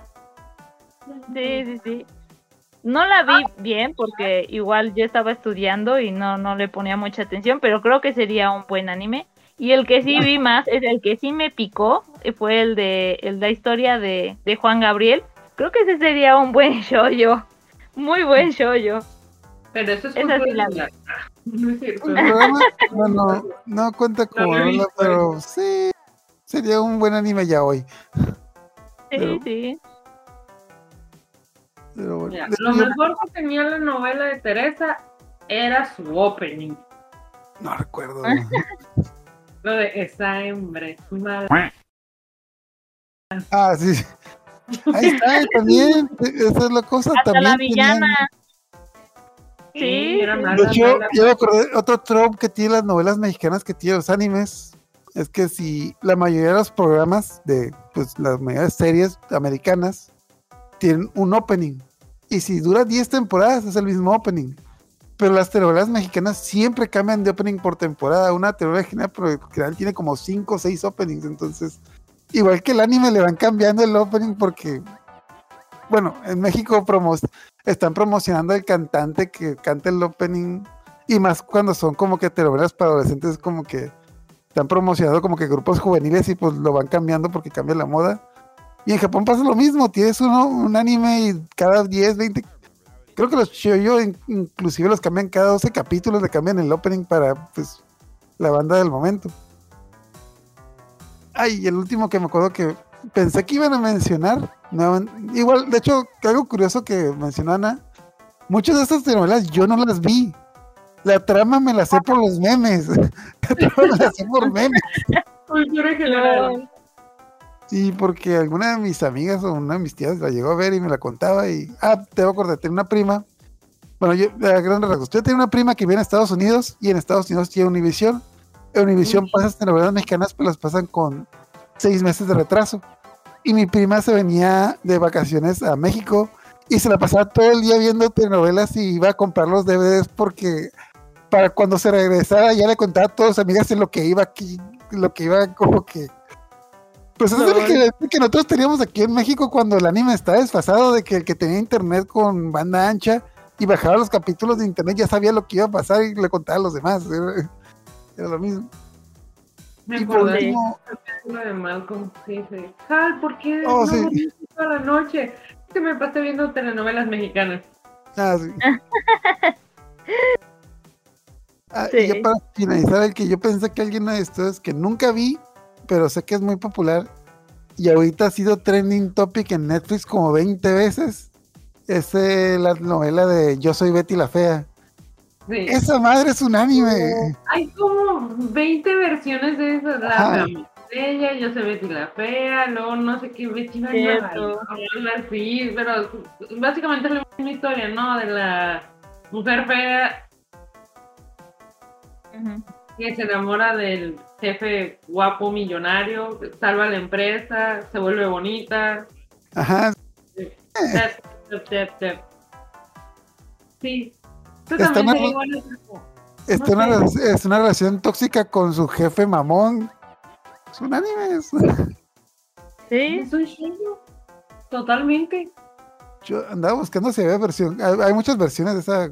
Sí, sí, sí. No la vi bien porque igual yo estaba estudiando y no, no le ponía mucha atención, pero creo que sería un buen anime. Y el que sí vi más, es el que sí me picó, eh, fue el de el, la historia de, de Juan Gabriel. Creo que ese sería un buen shoujo. Muy buen shoujo. Pero eso es Esa sí la. No es cierto. El programa, bueno, no cuenta como No pero sí, sería un buen anime ya hoy. Sí, Pero- sí. Pero bueno, Mira, lo mejor que tenía la novela de Teresa era su opening. no recuerdo. Lo de esa hembra es mala. Ah, sí. Ahí está, también. Esa es la cosa. Hasta también la tenían- villana. Sí, era sí. mala, De hecho, mala. yo acordé, otro trope que tiene las novelas mexicanas que tiene los animes es que si la mayoría de los programas de pues las mayoría de series americanas tienen un opening y si dura 10 temporadas es el mismo opening. Pero las telenovelas mexicanas siempre cambian de opening por temporada. Una telenovela general, tiene como 5 o 6 openings. Entonces, igual que el anime, le van cambiando el opening porque, bueno, en México promo están promocionando el cantante que canta el opening y más cuando son como que telenovelas para adolescentes como que están promocionando como que grupos juveniles y pues lo van cambiando porque cambia la moda y en Japón pasa lo mismo tienes uno un anime y cada 10 20 creo que los in- inclusive los cambian cada 12 capítulos le cambian el opening para pues la banda del momento ay el último que me acuerdo que pensé que iban a mencionar igual, de hecho, algo curioso que mencionó Ana, muchas de estas telenovelas yo no las vi. La trama me la sé por los memes. La trama me la sé por memes. Cultura general. Sí, porque alguna de mis amigas o una de mis tías la llegó a ver y me la contaba y... Ah, te voy a acordar, tenía una prima. Bueno, yo, a grandes rasgos, yo tenía una prima que vive en Estados Unidos y en Estados Unidos tiene Univision. En Univision pasa estas telenovelas mexicanas, pero las pasan con seis meses de retraso. Y mi prima se venía de vacaciones a México y se la pasaba todo el día viendo telenovelas y iba a comprar los DVDs porque para cuando se regresara ya le contaba a todas sus amigas en lo que iba aquí, lo que iba como que... Pues eso es lo que, que nosotros teníamos aquí en México cuando el anime estaba desfasado, de que el que tenía internet con banda ancha y bajaba los capítulos de internet ya sabía lo que iba a pasar y le contaba a los demás. Era, era lo mismo. Me Y por acordé último, de de Malcolm. Sí, sí. Hal, ¿por qué Oh, no sí. toda la noche? Es que me pasé viendo telenovelas mexicanas. Ah, sí. Ah, Sí. Y ya para finalizar, el que yo pensé que alguien de estos que nunca vi, pero sé que es muy popular y ahorita ha sido trending topic en Netflix como 20 veces, es eh, la novela de Yo soy Betty la Fea. Sí. Esa madre es un anime. Hay como 20 versiones de esas. La ella, yo soy Betty la fea, luego no sé qué Betty la pero básicamente es la misma historia, ¿no? De la mujer fea que se enamora del jefe guapo millonario, salva la empresa, se vuelve bonita. Ajá. Sí. Está también una- Está No una, es una relación tóxica con su jefe mamón. Es un anime. es- Sí, Es un show. Totalmente. Yo andaba buscando si había versión. Hay, hay muchas versiones de esa,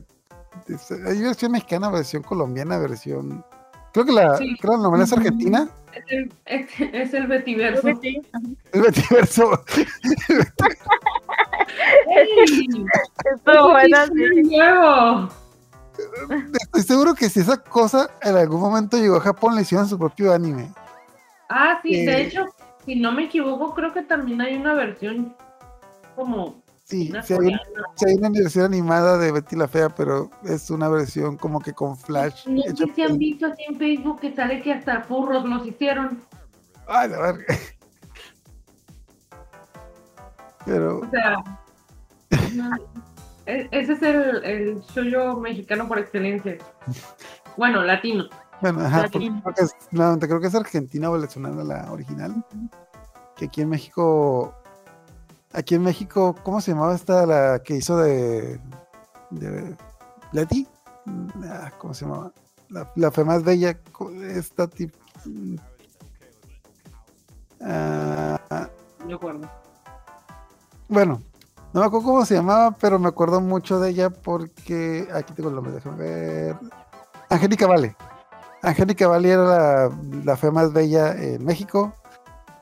de esa- Hay versión mexicana, versión colombiana, versión. Creo que la, Sí. creo la novela es argentina. Es el, es, es el Betiverso. sí. El Betiverso. ¡Ey! Estuvo buena, ¡Es sí. nuevo! Estoy seguro que si esa cosa en algún momento llegó a Japón, le hicieron su propio anime. Ah, sí, Eh. de hecho, si no me equivoco, creo que también hay una versión como Sí, sí hay, sí hay una versión animada de Betty la Fea, pero es una versión como que con flash. No sé si han visto así en Facebook que sale que hasta furros los hicieron. Ay, la verga. Pero O sea, no, e- ese es el, el mexicano por excelencia. Bueno, latino. Bueno, ajá, Latino. creo que es, nuevamente, creo que es argentina o venezolana la original. Que aquí en México, aquí en México, ¿cómo se llamaba esta la que hizo de, de Leti? Ah, ¿Cómo se llamaba? La, la fe más bella, esta tipo. Ah, De acuerdo. bueno, no me acuerdo cómo se llamaba, pero me acuerdo mucho de ella porque aquí tengo el nombre, déjame ver. Angélica Vale. Angélica Vale era la, la fe más bella en México.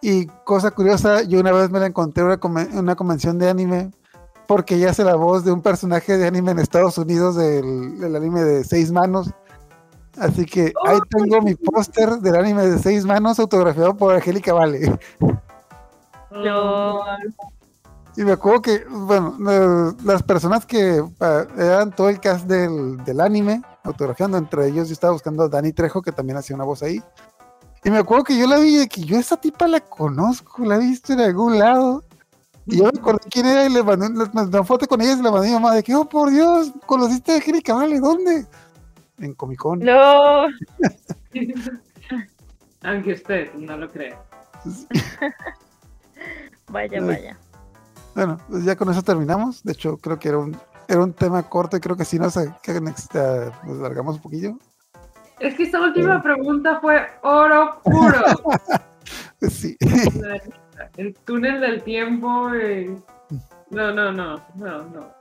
Y cosa curiosa, yo una vez me la encontré en una, conven- en una convención de anime porque ella hace la voz de un personaje de anime en Estados Unidos del, del anime de seis manos. Así que ahí tengo mi póster del anime de seis manos autografiado por Angélica Vale. Y me acuerdo que, bueno, las personas que ah, eran todo el cast del, del anime, autografiando, entre ellos yo estaba buscando a Dani Trejo, que también hacía una voz ahí. Y me acuerdo que yo la vi de que yo esa tipa la conozco, la he visto en algún lado. Y yo me acordé quién era y le mandé, una foto con ella y se la mandé a mi mamá de que, oh por Dios, conociste a Angélica Vale, ¿dónde? En Comic Con. lo- Aunque usted no lo crea. Vaya, Ay. vaya. Bueno, pues ya con eso terminamos. De hecho, creo que era un, era un tema corto y creo que sí nos, que nos, nos largamos un poquillo. Es que esta última pregunta fue oro puro. Sí. El túnel del tiempo. eh, No, no, no, no, no.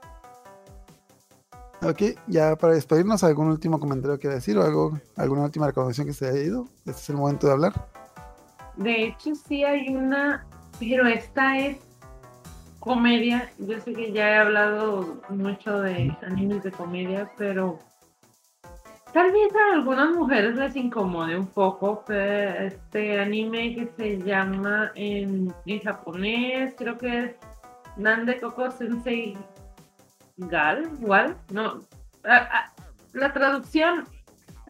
Ok, ya para despedirnos, ¿algún último comentario que decir o algo, alguna última recomendación que se haya ido? Este es el momento de hablar. De hecho, sí hay una, pero esta es comedia. Yo sé que ya he hablado mucho de animes de comedia, pero tal vez a algunas mujeres les incomode un poco este anime que se llama en, en japonés, creo que es Nande Koko Sensei Gal, igual, no. la traducción,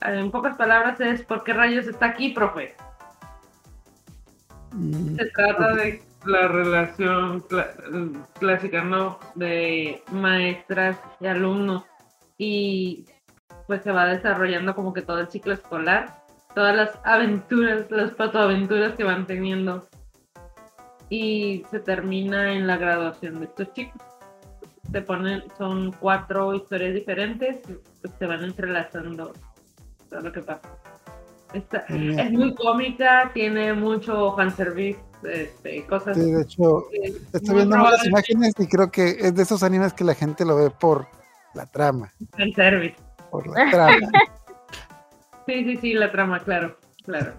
ah, en pocas palabras, es ¿por qué rayos está aquí, profe? Mm, Se trata de la relación cla- clásica, ¿no? De maestras y alumnos. Y pues se va desarrollando como que todo el ciclo escolar, todas las aventuras, las patoaventuras que van teniendo. Y se termina en la graduación de estos chicos. Se ponen, son cuatro historias diferentes, pues se van entrelazando todo lo que pasa. Es muy cómica, tiene mucho fanservice, este, cosas. sí, de hecho, estoy viendo probable- imágenes y creo que es de esos animes que la gente lo ve por la trama. fanservice. Por la trama. Sí, sí, sí, la trama, claro, claro.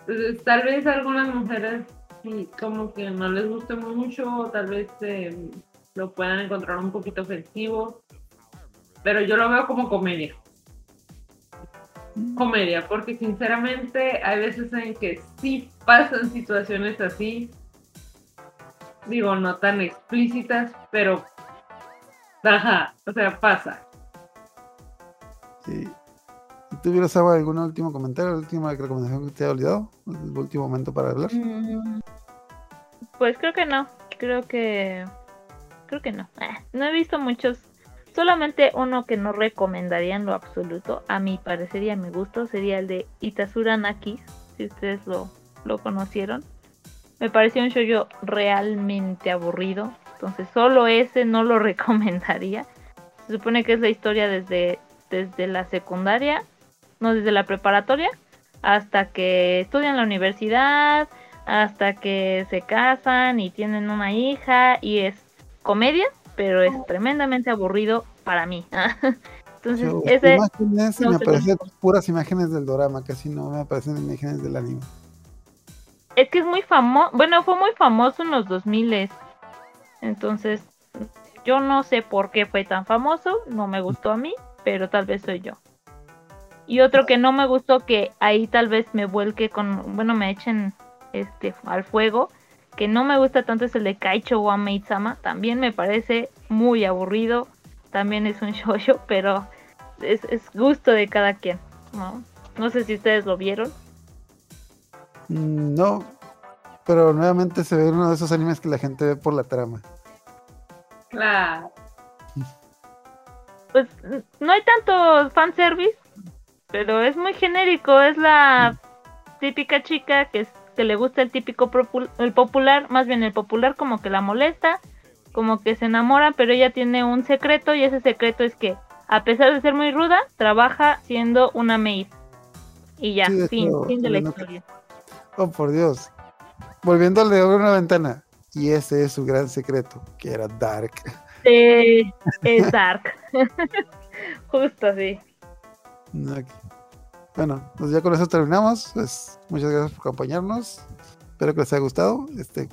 Entonces, tal vez a algunas mujeres sí, como que no les guste mucho, o tal vez eh, lo puedan encontrar un poquito ofensivo, pero yo lo veo como comedia. Comedia, porque sinceramente hay veces en que sí pasan situaciones así, digo, no tan explícitas, pero, ajá, o sea, pasa. Sí. ¿Y ¿Tú hubieras algún último comentario, última recomendación que te haya olvidado? El último momento para hablar. Mm, Pues creo que no. Creo que. Creo que no. Eh, no he visto muchos. Solamente uno que no recomendaría en lo absoluto, a mi parecer y a mi gusto, sería el de Itasura Nakis. Si ustedes lo, lo conocieron. Me pareció un show realmente aburrido. Entonces, solo ese no lo recomendaría. Se supone que es la historia desde, desde la secundaria, no desde la preparatoria, hasta que estudian la universidad, hasta que se casan y tienen una hija y es comedia, pero es tremendamente aburrido para mí. Entonces, Yo, ese imágenes y no me aparecen puras imágenes del drama, casi no me aparecen imágenes del anime. es que es muy famoso, bueno, fue muy famoso en los 2000 Entonces, yo no sé por qué fue tan famoso, no me gustó a mí, pero tal vez soy yo. Y otro que no me gustó que ahí tal vez me vuelque con, bueno, me echen este, al fuego. Que no me gusta tanto es el de Kaicho wa Maid-sama. También me parece muy aburrido. También es un shoujo, pero es, es gusto de cada quien. ¿no? no sé si ustedes lo vieron. No, pero nuevamente se ve uno de esos animes que la gente ve por la trama. Claro. Pues no hay tanto fanservice, pero es muy genérico. Es la típica chica que, es, que le gusta el típico el popular, más bien el popular como que la molesta, como que se enamora, pero ella tiene un secreto y ese secreto es que a pesar de ser muy ruda, trabaja siendo una maid. Y ya, Sí, fin, fin de la no- historia. Oh, por Dios. Volviendo al de Abrir una ventana. Y ese es su gran secreto, que era Dark. Es Dark. Justo. Ok. Bueno, pues ya con eso terminamos. Pues muchas gracias por acompañarnos. Espero que les haya gustado. Este,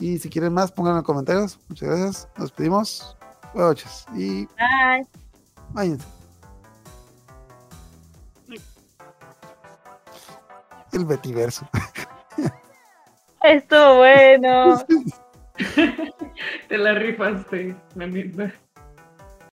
y si quieren más, pónganlo en los comentarios. Muchas gracias. Nos despedimos. Buenas noches. Y Bye. váyanse. El Betiverso. Estuvo bueno. Te la rifaste, la neta.